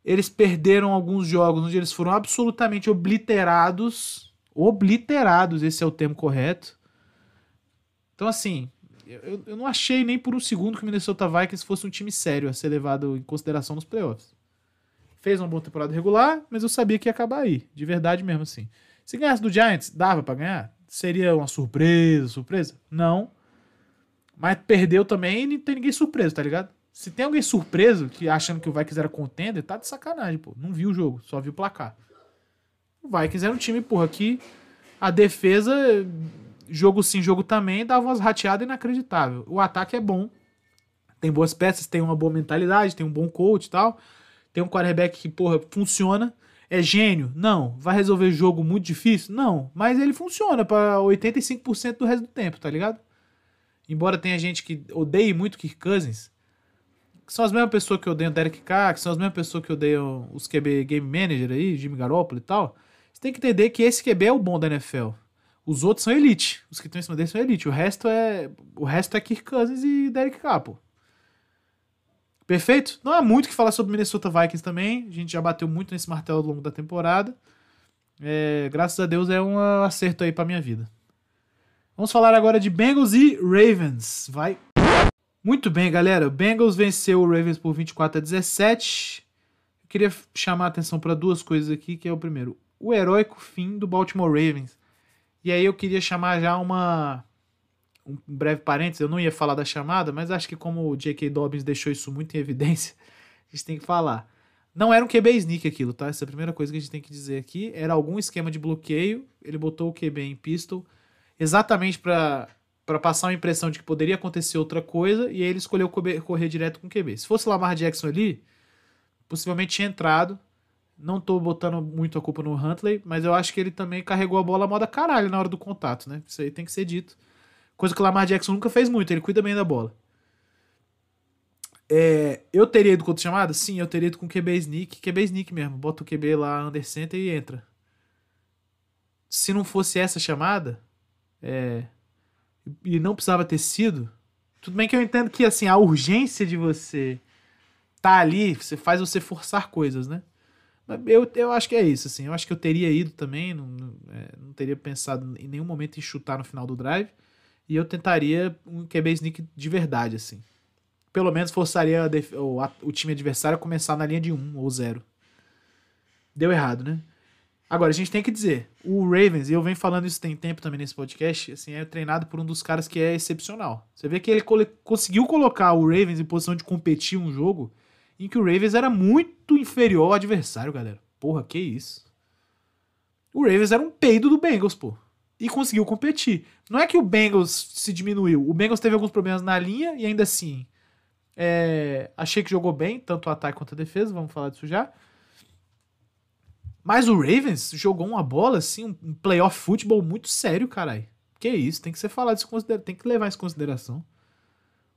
Eles perderam alguns jogos onde eles foram absolutamente obliterados. Obliterados, esse é o termo correto. Então, assim, eu, eu não achei nem por um segundo que o Minnesota Vikings fosse um time sério a ser levado em consideração nos playoffs. Fez uma boa temporada regular, mas eu sabia que ia acabar aí. De verdade mesmo, assim. Se ganhasse do Giants, dava para ganhar? Seria uma surpresa, surpresa? Não. Mas perdeu também e não tem ninguém surpreso, tá ligado? Se tem alguém surpreso, que achando que o Vikings era contender, tá de sacanagem, pô. Não viu o jogo, só viu o placar. O Vikings era um time, porra, que a defesa jogo sim, jogo também, dava umas rateadas inacreditáveis. O ataque é bom, tem boas peças, tem uma boa mentalidade, tem um bom coach e tal. Tem um quarterback que, porra, funciona. É gênio? Não. Vai resolver jogo muito difícil? Não. Mas ele funciona para 85% do resto do tempo, tá ligado? Embora tenha gente que odeie muito Kirk Cousins, que são as mesmas pessoas que odeiam Derek Carr, que são as mesmas pessoas que odeiam os QB Game Manager aí, Jimmy Garoppolo e tal. Você tem que entender que esse QB é o bom da NFL. Os outros são elite. Os que estão em cima dele são elite. O resto é. O resto é Kirk Cousins e Derek Carr, pô. Perfeito? Não há muito que falar sobre Minnesota Vikings também. A gente já bateu muito nesse martelo ao longo da temporada. É, graças a Deus é um acerto aí pra minha vida. Vamos falar agora de Bengals e Ravens. Vai. Muito bem, galera. O Bengals venceu o Ravens por 24 a 17. Eu queria chamar a atenção para duas coisas aqui, que é o primeiro, o heróico fim do Baltimore Ravens. E aí eu queria chamar já uma um breve parênteses, eu não ia falar da chamada, mas acho que como o J.K. Dobbins deixou isso muito em evidência, a gente tem que falar. Não era um QB sneak aquilo, tá? Essa é a primeira coisa que a gente tem que dizer aqui. Era algum esquema de bloqueio, ele botou o QB em pistol, exatamente para para passar uma impressão de que poderia acontecer outra coisa, e aí ele escolheu correr direto com o QB. Se fosse Lamar Jackson ali, possivelmente tinha entrado. Não tô botando muito a culpa no Huntley, mas eu acho que ele também carregou a bola moda caralho na hora do contato, né? Isso aí tem que ser dito. Coisa que o Lamar Jackson nunca fez muito, ele cuida bem da bola. É, eu teria ido com outra chamada? Sim, eu teria ido com QB sneak. QB sneak mesmo. Bota o QB lá, under center e entra. Se não fosse essa chamada, é, e não precisava ter sido, tudo bem que eu entendo que assim, a urgência de você tá ali, você faz você forçar coisas, né? Eu, eu acho que é isso, assim. Eu acho que eu teria ido também, não, não, é, não teria pensado em nenhum momento em chutar no final do drive. E eu tentaria um QB sneak de verdade, assim. Pelo menos forçaria o, a, o time adversário a começar na linha de 1 ou 0. Deu errado, né? Agora, a gente tem que dizer, o Ravens, e eu venho falando isso tem tempo também nesse podcast, assim, é treinado por um dos caras que é excepcional. Você vê que ele conseguiu colocar o Ravens em posição de competir um jogo em que o Ravens era muito inferior ao adversário, galera. Porra, que isso. O Ravens era um peido do Bengals, pô e conseguiu competir. Não é que o Bengals se diminuiu. O Bengals teve alguns problemas na linha e ainda assim é, achei que jogou bem, tanto o ataque quanto a defesa, vamos falar disso já. Mas o Ravens jogou uma bola, assim, um playoff futebol muito sério, caralho. Que isso, tem que ser falado isso, tem que levar isso em consideração.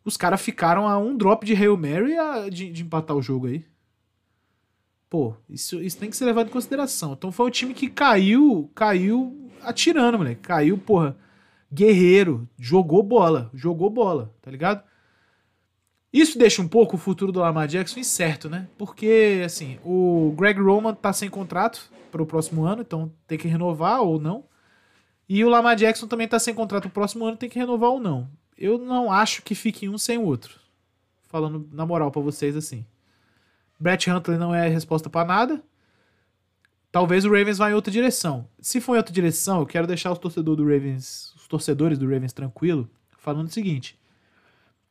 Os caras ficaram a um drop de Hail Mary a, de, de, empatar o jogo aí. Pô, isso, isso tem que ser levado em consideração. Então foi um time que caiu, caiu atirando, moleque. Caiu, porra. Guerreiro. Jogou bola. Jogou bola, tá ligado? Isso deixa um pouco o futuro do Lamar Jackson incerto, né? Porque, assim, o Greg Roman tá sem contrato para o próximo ano, então tem que renovar ou não. E o Lamar Jackson também tá sem contrato pro próximo ano, tem que renovar ou não. Eu não acho que fique um sem o outro. Falando na moral para vocês assim. Brett Huntley não é resposta para nada talvez o Ravens vá em outra direção. Se for em outra direção, eu quero deixar os torcedores do Ravens, os torcedores do Ravens tranquilo, falando o seguinte: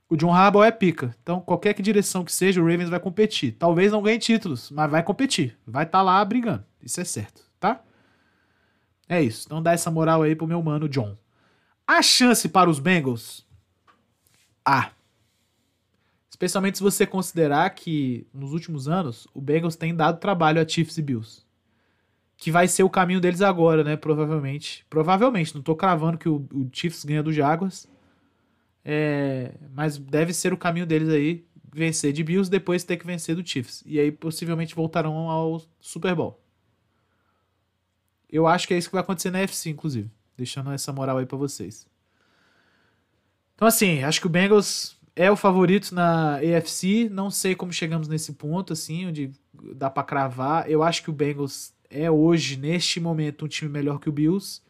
o John Harbaugh é pica. Então, qualquer que direção que seja, o Ravens vai competir. Talvez não ganhe títulos, mas vai competir. Vai estar tá lá brigando. Isso é certo, tá? É isso. Então dá essa moral aí pro meu mano John. A chance para os Bengals? Ah. Especialmente se você considerar que nos últimos anos o Bengals tem dado trabalho a Chiefs e Bills que vai ser o caminho deles agora, né? Provavelmente. Provavelmente, não tô cravando que o, o Chiefs ganha do Jaguars. É, mas deve ser o caminho deles aí vencer de Bills, depois ter que vencer do Chiefs. E aí possivelmente voltarão ao Super Bowl. Eu acho que é isso que vai acontecer na FC, inclusive. Deixando essa moral aí para vocês. Então, assim, acho que o Bengals é o favorito na AFC. Não sei como chegamos nesse ponto, assim, onde dá para cravar. Eu acho que o Bengals é hoje, neste momento, um time melhor que o Bills.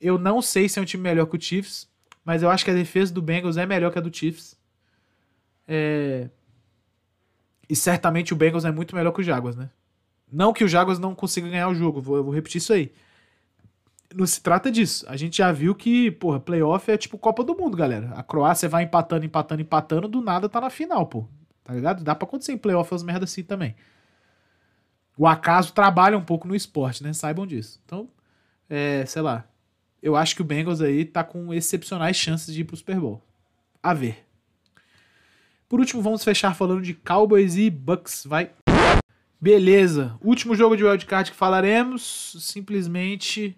Eu não sei se é um time melhor que o Chiefs, mas eu acho que a defesa do Bengals é melhor que a do Chiefs. É... E certamente o Bengals é muito melhor que o Jaguars, né? Não que o Jaguars não consiga ganhar o jogo, eu vou repetir isso aí. Não se trata disso. A gente já viu que, porra, playoff é tipo Copa do Mundo, galera. A Croácia vai empatando, empatando, empatando, do nada tá na final, pô. Tá ligado? Dá pra acontecer em playoff as merdas assim também o acaso trabalha um pouco no esporte, né? Saibam disso. Então, é, sei lá. eu acho que o Bengals aí tá com excepcionais chances de ir pro Super Bowl. A ver. Por último, vamos fechar falando de Cowboys e Bucks. Vai. Beleza. Último jogo de wildcard que falaremos. Simplesmente.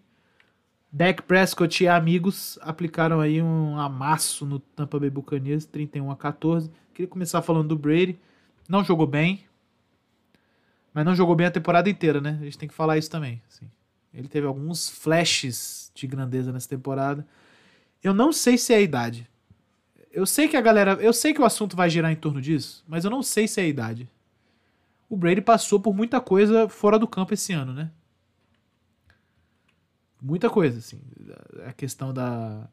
Dak Prescott e amigos aplicaram aí um amasso no Tampa Bay Buccaneers, 31 a 14. Queria começar falando do Brady. Não jogou bem. Mas não jogou bem a temporada inteira, né? A gente tem que falar isso também. Assim. Ele teve alguns flashes de grandeza nessa temporada. Eu não sei se é a idade. Eu sei que a galera. Eu sei que o assunto vai girar em torno disso, mas eu não sei se é a idade. O Brady passou por muita coisa fora do campo esse ano, né? Muita coisa, assim. A questão da,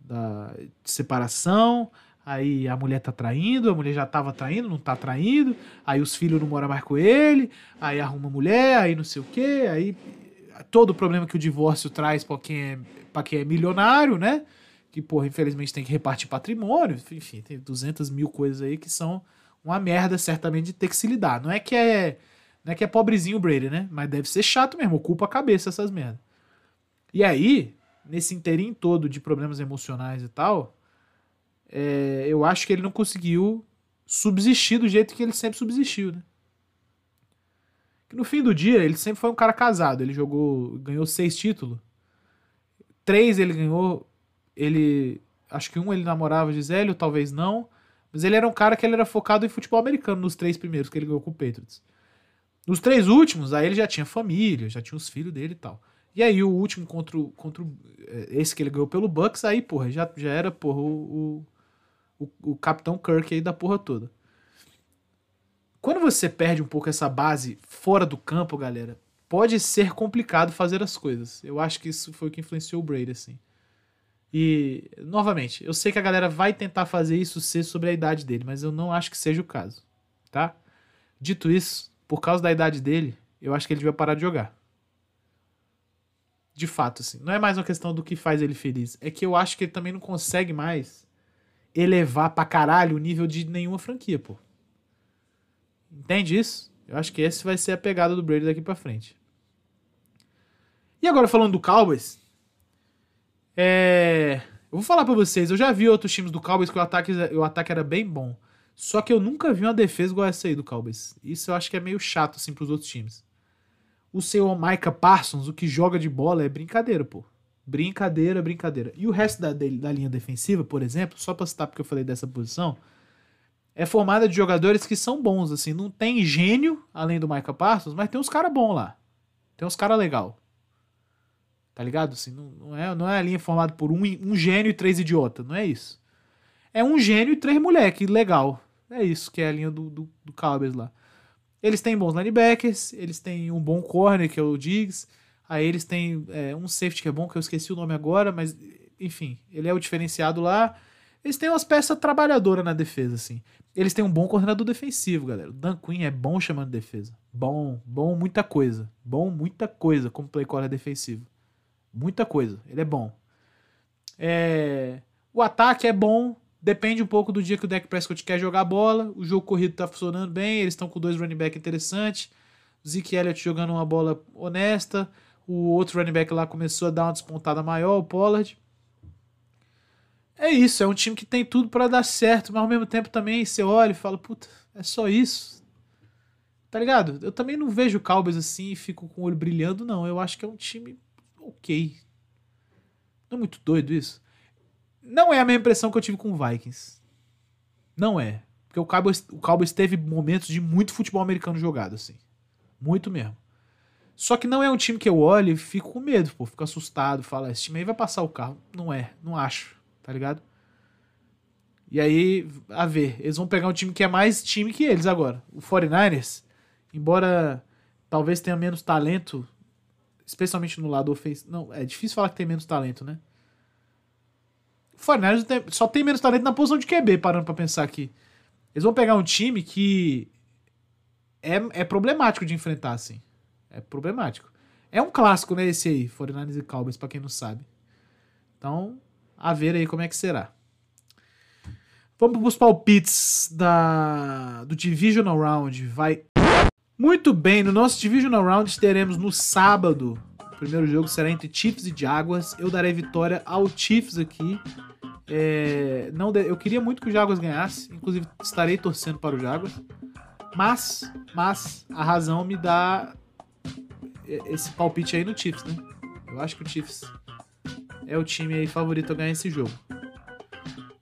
da separação, aí a mulher tá traindo, a mulher já tava traindo, não tá traindo, aí os filhos não moram mais com ele, aí arruma mulher, aí não sei o quê, aí todo o problema que o divórcio traz para quem é, pra quem é milionário, né? Que, porra, infelizmente tem que repartir patrimônio, enfim, tem 200 mil coisas aí que são uma merda, certamente, de ter que se lidar. Não é que é, não é, que é pobrezinho o Brady, né? Mas deve ser chato mesmo, ocupa a cabeça essas merdas. E aí, nesse inteirinho todo de problemas emocionais e tal, é, eu acho que ele não conseguiu subsistir do jeito que ele sempre subsistiu, né? Que no fim do dia, ele sempre foi um cara casado. Ele jogou, ganhou seis títulos. Três ele ganhou, ele. Acho que um ele namorava Gisele, talvez não. Mas ele era um cara que ele era focado em futebol americano nos três primeiros que ele ganhou com o Patriots. Nos três últimos, aí ele já tinha família, já tinha os filhos dele e tal. E aí o último contra, contra é, esse que ele ganhou pelo Bucks, aí, porra, já, já era, porra, o, o, o Capitão Kirk aí da porra toda. Quando você perde um pouco essa base fora do campo, galera, pode ser complicado fazer as coisas. Eu acho que isso foi o que influenciou o Brady, assim. E, novamente, eu sei que a galera vai tentar fazer isso ser sobre a idade dele, mas eu não acho que seja o caso, tá? Dito isso, por causa da idade dele, eu acho que ele devia parar de jogar. De fato, assim. Não é mais uma questão do que faz ele feliz. É que eu acho que ele também não consegue mais elevar pra caralho o nível de nenhuma franquia, pô. Entende isso? Eu acho que esse vai ser a pegada do Brady daqui para frente. E agora falando do Cowboys, é... eu vou falar para vocês, eu já vi outros times do Cowboys que o ataque, o ataque era bem bom. Só que eu nunca vi uma defesa igual essa aí do Cowboys. Isso eu acho que é meio chato assim pros outros times. O seu Micah Parsons, o que joga de bola é brincadeira, pô. Brincadeira, brincadeira. E o resto da, da linha defensiva, por exemplo, só pra citar porque eu falei dessa posição, é formada de jogadores que são bons, assim. Não tem gênio, além do Michael Parsons, mas tem uns caras bons lá. Tem uns caras legal. Tá ligado? Assim, não, não, é, não é a linha formada por um, um gênio e três idiotas. Não é isso. É um gênio e três moleques. Legal. É isso que é a linha do, do, do Cowboys lá. Eles têm bons linebackers, eles têm um bom corner, que é o Diggs. Aí eles têm é, um safety que é bom, que eu esqueci o nome agora, mas enfim, ele é o diferenciado lá. Eles têm umas peças trabalhadoras na defesa, assim. Eles têm um bom coordenador defensivo, galera. O Dan Quinn é bom chamando defesa. Bom, bom muita coisa. Bom muita coisa como play caller defensivo. Muita coisa. Ele é bom. É... O ataque é bom. Depende um pouco do dia que o Dak Prescott quer jogar bola. O jogo corrido tá funcionando bem. Eles estão com dois running back interessantes. O Zeke Elliott jogando uma bola honesta. O outro running back lá começou a dar uma despontada maior, o Pollard. É isso, é um time que tem tudo para dar certo, mas ao mesmo tempo também você olha e fala, puta, é só isso. Tá ligado? Eu também não vejo o Cowboys assim e fico com o olho brilhando, não. Eu acho que é um time ok. Não é muito doido isso? Não é a mesma impressão que eu tive com o Vikings. Não é. Porque o Cowboys, o Cowboys teve momentos de muito futebol americano jogado, assim. Muito mesmo. Só que não é um time que eu olho e fico com medo, pô. Fico assustado, falo, esse time aí vai passar o carro. Não é, não acho tá ligado? E aí, a ver, eles vão pegar um time que é mais time que eles agora. O 49ers, embora talvez tenha menos talento, especialmente no lado ofensivo. Não, é difícil falar que tem menos talento, né? O 49ers só tem menos talento na posição de QB, parando pra pensar aqui. Eles vão pegar um time que é, é problemático de enfrentar, assim. É problemático. É um clássico, né, esse aí, 49ers e Cowboys, pra quem não sabe. Então, a ver aí como é que será. Vamos para os palpites da, do Divisional Round. Vai. Muito bem, no nosso Divisional Round teremos no sábado primeiro jogo será entre Chiefs e Jaguars. Eu darei vitória ao Chiefs aqui. É, não eu queria muito que o Jaguars ganhasse, inclusive estarei torcendo para o Jaguars. Mas, mas a razão me dá esse palpite aí no Chiefs, né? Eu acho que o Chiefs é o time aí favorito a ganhar esse jogo.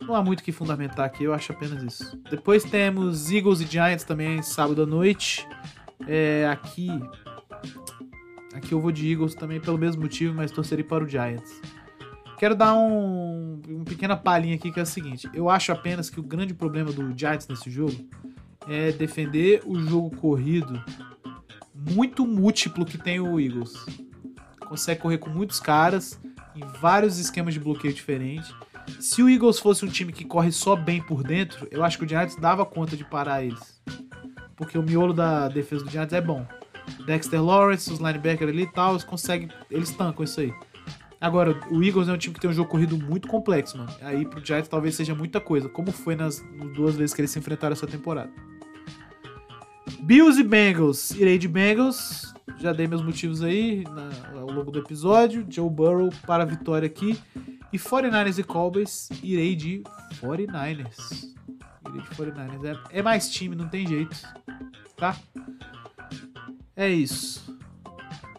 Não há muito que fundamentar aqui, eu acho apenas isso. Depois temos Eagles e Giants também sábado à noite. É, aqui aqui eu vou de Eagles também pelo mesmo motivo, mas torcerei para o Giants. Quero dar um, uma pequena palhinha aqui que é o seguinte: eu acho apenas que o grande problema do Giants nesse jogo é defender o jogo corrido muito múltiplo que tem o Eagles. Consegue correr com muitos caras em vários esquemas de bloqueio diferentes. Se o Eagles fosse um time que corre só bem por dentro, eu acho que o Giants dava conta de parar eles. Porque o miolo da defesa do Giants é bom. Dexter Lawrence, os linebackers ali e tal, eles conseguem. Eles tancam isso aí. Agora, o Eagles é um time que tem um jogo corrido muito complexo, mano. Aí pro Giants talvez seja muita coisa, como foi nas duas vezes que eles se enfrentaram essa temporada. Bills e Bengals. Irei de Bengals. Já dei meus motivos aí na- ao longo do episódio. Joe Burrow para a vitória aqui. E 49ers e Cowboys. Irei de 49ers. Irei de 49ers. É, é mais time, não tem jeito. Tá? É isso.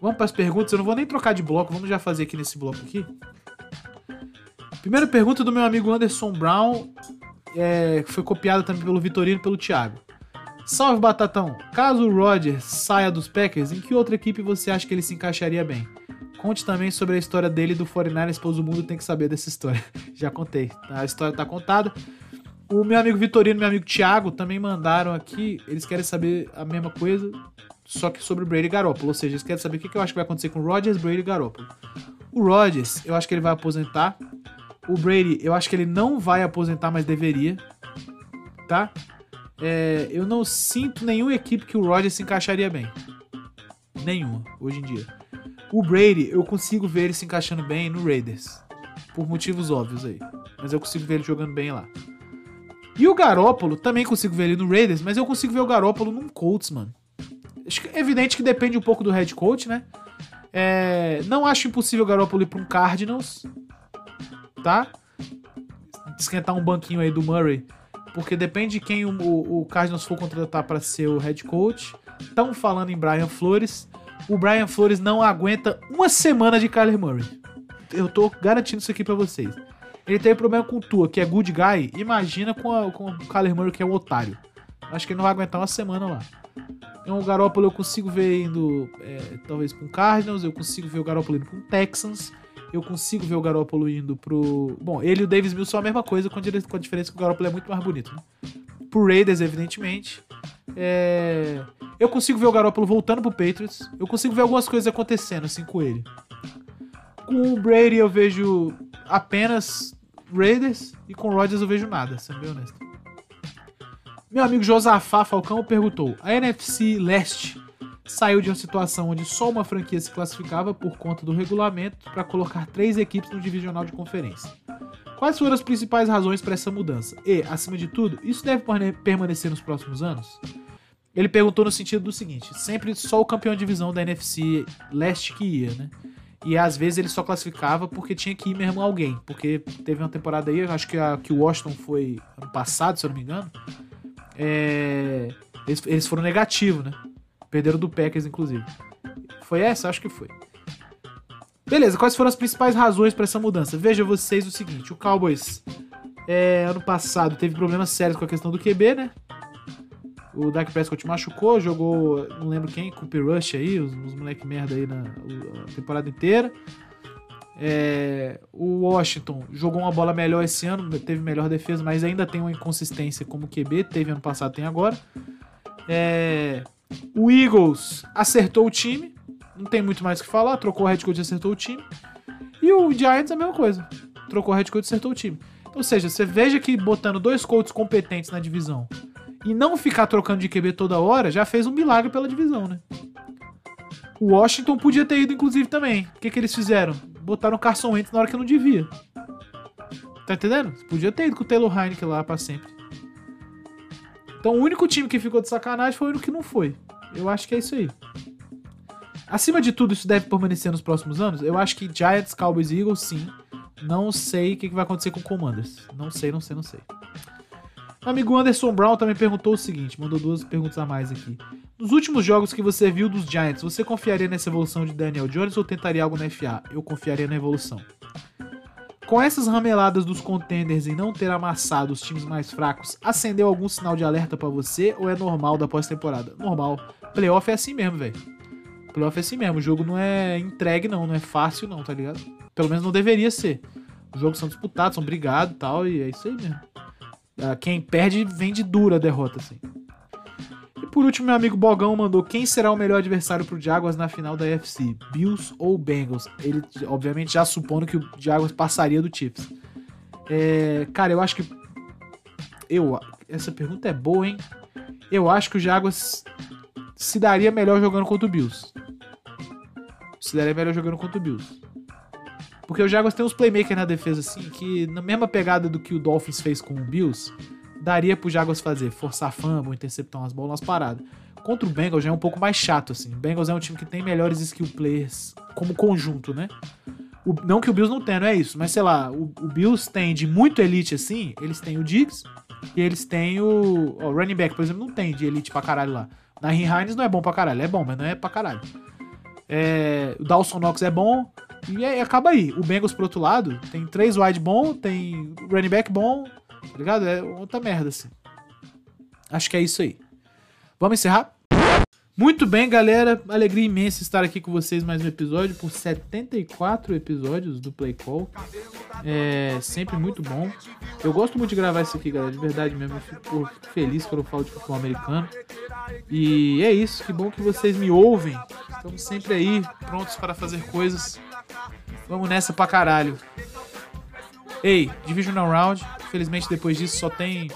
Vamos para as perguntas. Eu não vou nem trocar de bloco. Vamos já fazer aqui nesse bloco aqui. Primeira pergunta do meu amigo Anderson Brown. É, foi copiada também pelo Vitorino e pelo Thiago. Salve Batatão! Caso o Rodgers saia dos Packers, em que outra equipe você acha que ele se encaixaria bem? Conte também sobre a história dele do 49ers, pois o mundo tem que saber dessa história. Já contei, tá? a história tá contada. O meu amigo Vitorino e meu amigo Thiago também mandaram aqui, eles querem saber a mesma coisa, só que sobre Brady e Garoppolo. Ou seja, eles querem saber o que que eu acho que vai acontecer com o Rodgers, Brady e Garoppolo. O Rodgers, eu acho que ele vai aposentar. O Brady, eu acho que ele não vai aposentar, mas deveria. Tá? É, eu não sinto nenhuma equipe que o Rodgers se encaixaria bem. Nenhuma, hoje em dia. O Brady, eu consigo ver ele se encaixando bem no Raiders. Por motivos óbvios aí. Mas eu consigo ver ele jogando bem lá. E o Garópolo, também consigo ver ele no Raiders, mas eu consigo ver o Garópolo num Colts, mano. É evidente que depende um pouco do head coach, né? É, não acho impossível o Garópolo ir pra um Cardinals. Tá? Esquentar um banquinho aí do Murray porque depende de quem o, o, Cardinals for contratar para ser o head coach. Estão falando em Brian Flores. O Brian Flores não aguenta uma semana de Kyler Murray. Eu tô garantindo isso aqui para vocês. Ele teve problema com o Tua, que é good guy. Imagina com, a, com o Kyler Murray, que é um otário. Acho que ele não vai aguentar uma semana lá. Então o Garoppolo eu consigo ver indo, é, talvez para um Cardinals. Eu consigo ver o Garoppolo indo para um Texans. Eu consigo ver o Garoppolo indo pro. Bom, ele e o Davis Mills são a mesma coisa, com a dire- com a diferença que o Garoppolo é muito mais bonito, né? Pro Raiders, evidentemente. É, Eu consigo ver o Garoppolo voltando pro Patriots. Eu consigo ver algumas coisas acontecendo, assim, com ele. Com o Brady eu vejo apenas Raiders. E com o Rodgers eu vejo nada, sendo bem honesto. Meu amigo Josafá Falcão perguntou: a NFC Leste saiu de uma situação onde só uma franquia se classificava por conta do regulamento para colocar três equipes no divisional de conferência. Quais foram as principais razões para essa mudança? E, acima de tudo, isso deve permane- permanecer nos próximos anos? Ele perguntou no sentido do seguinte: sempre só o campeão de divisão da NFC Leste que ia, né? E às vezes ele só classificava porque tinha que ir mesmo alguém. Porque teve uma temporada aí, acho que, a, que o Washington foi ano passado, se eu não me engano. É, eles, eles foram negativos, né? Perderam do Packers, inclusive. Foi essa? Acho que foi. Beleza, quais foram as principais razões para essa mudança? Veja vocês o seguinte: o Cowboys, é, ano passado, teve problemas sérios com a questão do QB, né? O Dak Prescott machucou, jogou, não lembro quem, Cooper Rush aí, os, os moleque merda aí na a temporada inteira. É, o Washington jogou uma bola melhor esse ano, teve melhor defesa, mas ainda tem uma inconsistência como QB, teve ano passado, tem agora. É, o Eagles acertou o time, não tem muito mais o que falar, trocou o head coach e acertou o time. E o Giants a mesma coisa, trocou o head coach e acertou o time. Ou seja, você veja que botando dois coaches competentes na divisão e não ficar trocando de QB toda hora já fez um milagre pela divisão, né? O Washington podia ter ido, inclusive, também. O que, que eles fizeram? Botaram o Carson Wentz na hora que não devia. Tá entendendo? Podia ter ido com o Taylor Heineken lá pra sempre. Então o único time que ficou de sacanagem foi o único que não foi. Eu acho que é isso aí. Acima de tudo, isso deve permanecer nos próximos anos? Eu acho que Giants, Cowboys e Eagles, sim. Não sei o que vai acontecer com Commanders. Não sei, não sei, não sei. Amigo Anderson Brown também perguntou o seguinte, mandou duas perguntas a mais aqui. Nos últimos jogos que você viu dos Giants, você confiaria nessa evolução de Daniel Jones ou tentaria algo na FA? Eu confiaria na evolução. Com essas rameladas dos contenders e não ter amassado os times mais fracos, acendeu algum sinal de alerta para você ou é normal da pós-temporada? Normal. Playoff é assim mesmo, velho. Playoff é assim mesmo. O jogo não é entregue, não. Não é fácil, não, tá ligado? Pelo menos não deveria ser. Os jogos são disputados, são brigados e tal, e é isso aí mesmo. Ah, quem perde vem de dura a derrota, assim. E por último, meu amigo Bogão mandou quem será o melhor adversário pro Jaguars na final da UFC, Bills ou Bengals? Ele, obviamente, já supondo que o Jaguars passaria do Chiefs. É, cara, eu acho que eu essa pergunta é boa, hein? Eu acho que o Jaguars se daria melhor jogando contra o Bills. Se daria melhor jogando contra o Bills. Porque o Jaguars tem uns playmakers na defesa, assim, que na mesma pegada do que o Dolphins fez com o Bills, daria pro Jaguars fazer, forçar fumble, interceptar umas bolas, paradas. Contra o Bengals já é um pouco mais chato, assim. O Bengals é um time que tem melhores skill players como conjunto, né? O, não que o Bills não tenha, não é isso, mas sei lá, o, o, Bills tem de muito elite assim, eles têm o Diggs e eles têm o. O running back, por exemplo, não tem de elite pra caralho lá. Na Hines não é bom pra caralho, é bom, mas não é pra caralho. É, o Dawson Knox é bom, e aí, acaba aí. O Bengals, por outro lado, tem três wide bom, tem running back bom, tá ligado? É outra merda, assim. Acho que é isso aí. Vamos encerrar? Muito bem, galera. Alegria imensa estar aqui com vocês mais um episódio por 74 episódios do Play Call. É sempre muito bom. Eu gosto muito de gravar isso aqui, galera. De verdade mesmo. Eu fico feliz quando eu falo de futebol americano. E é isso. Que bom que vocês me ouvem. Estamos sempre aí, prontos para fazer coisas Vamos nessa pra caralho. Ei, Divisional Round. Infelizmente depois disso só tem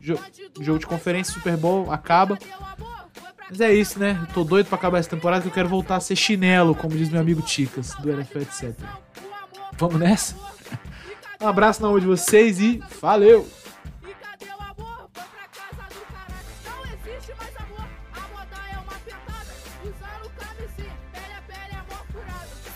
jo jogo de conferência, Super Bowl, acaba. Mas é isso, né? Eu tô doido pra acabar essa temporada que eu quero voltar a ser chinelo, como diz meu amigo Ticas, do NFL, etc. Vamos nessa? Um abraço na mão de vocês e valeu!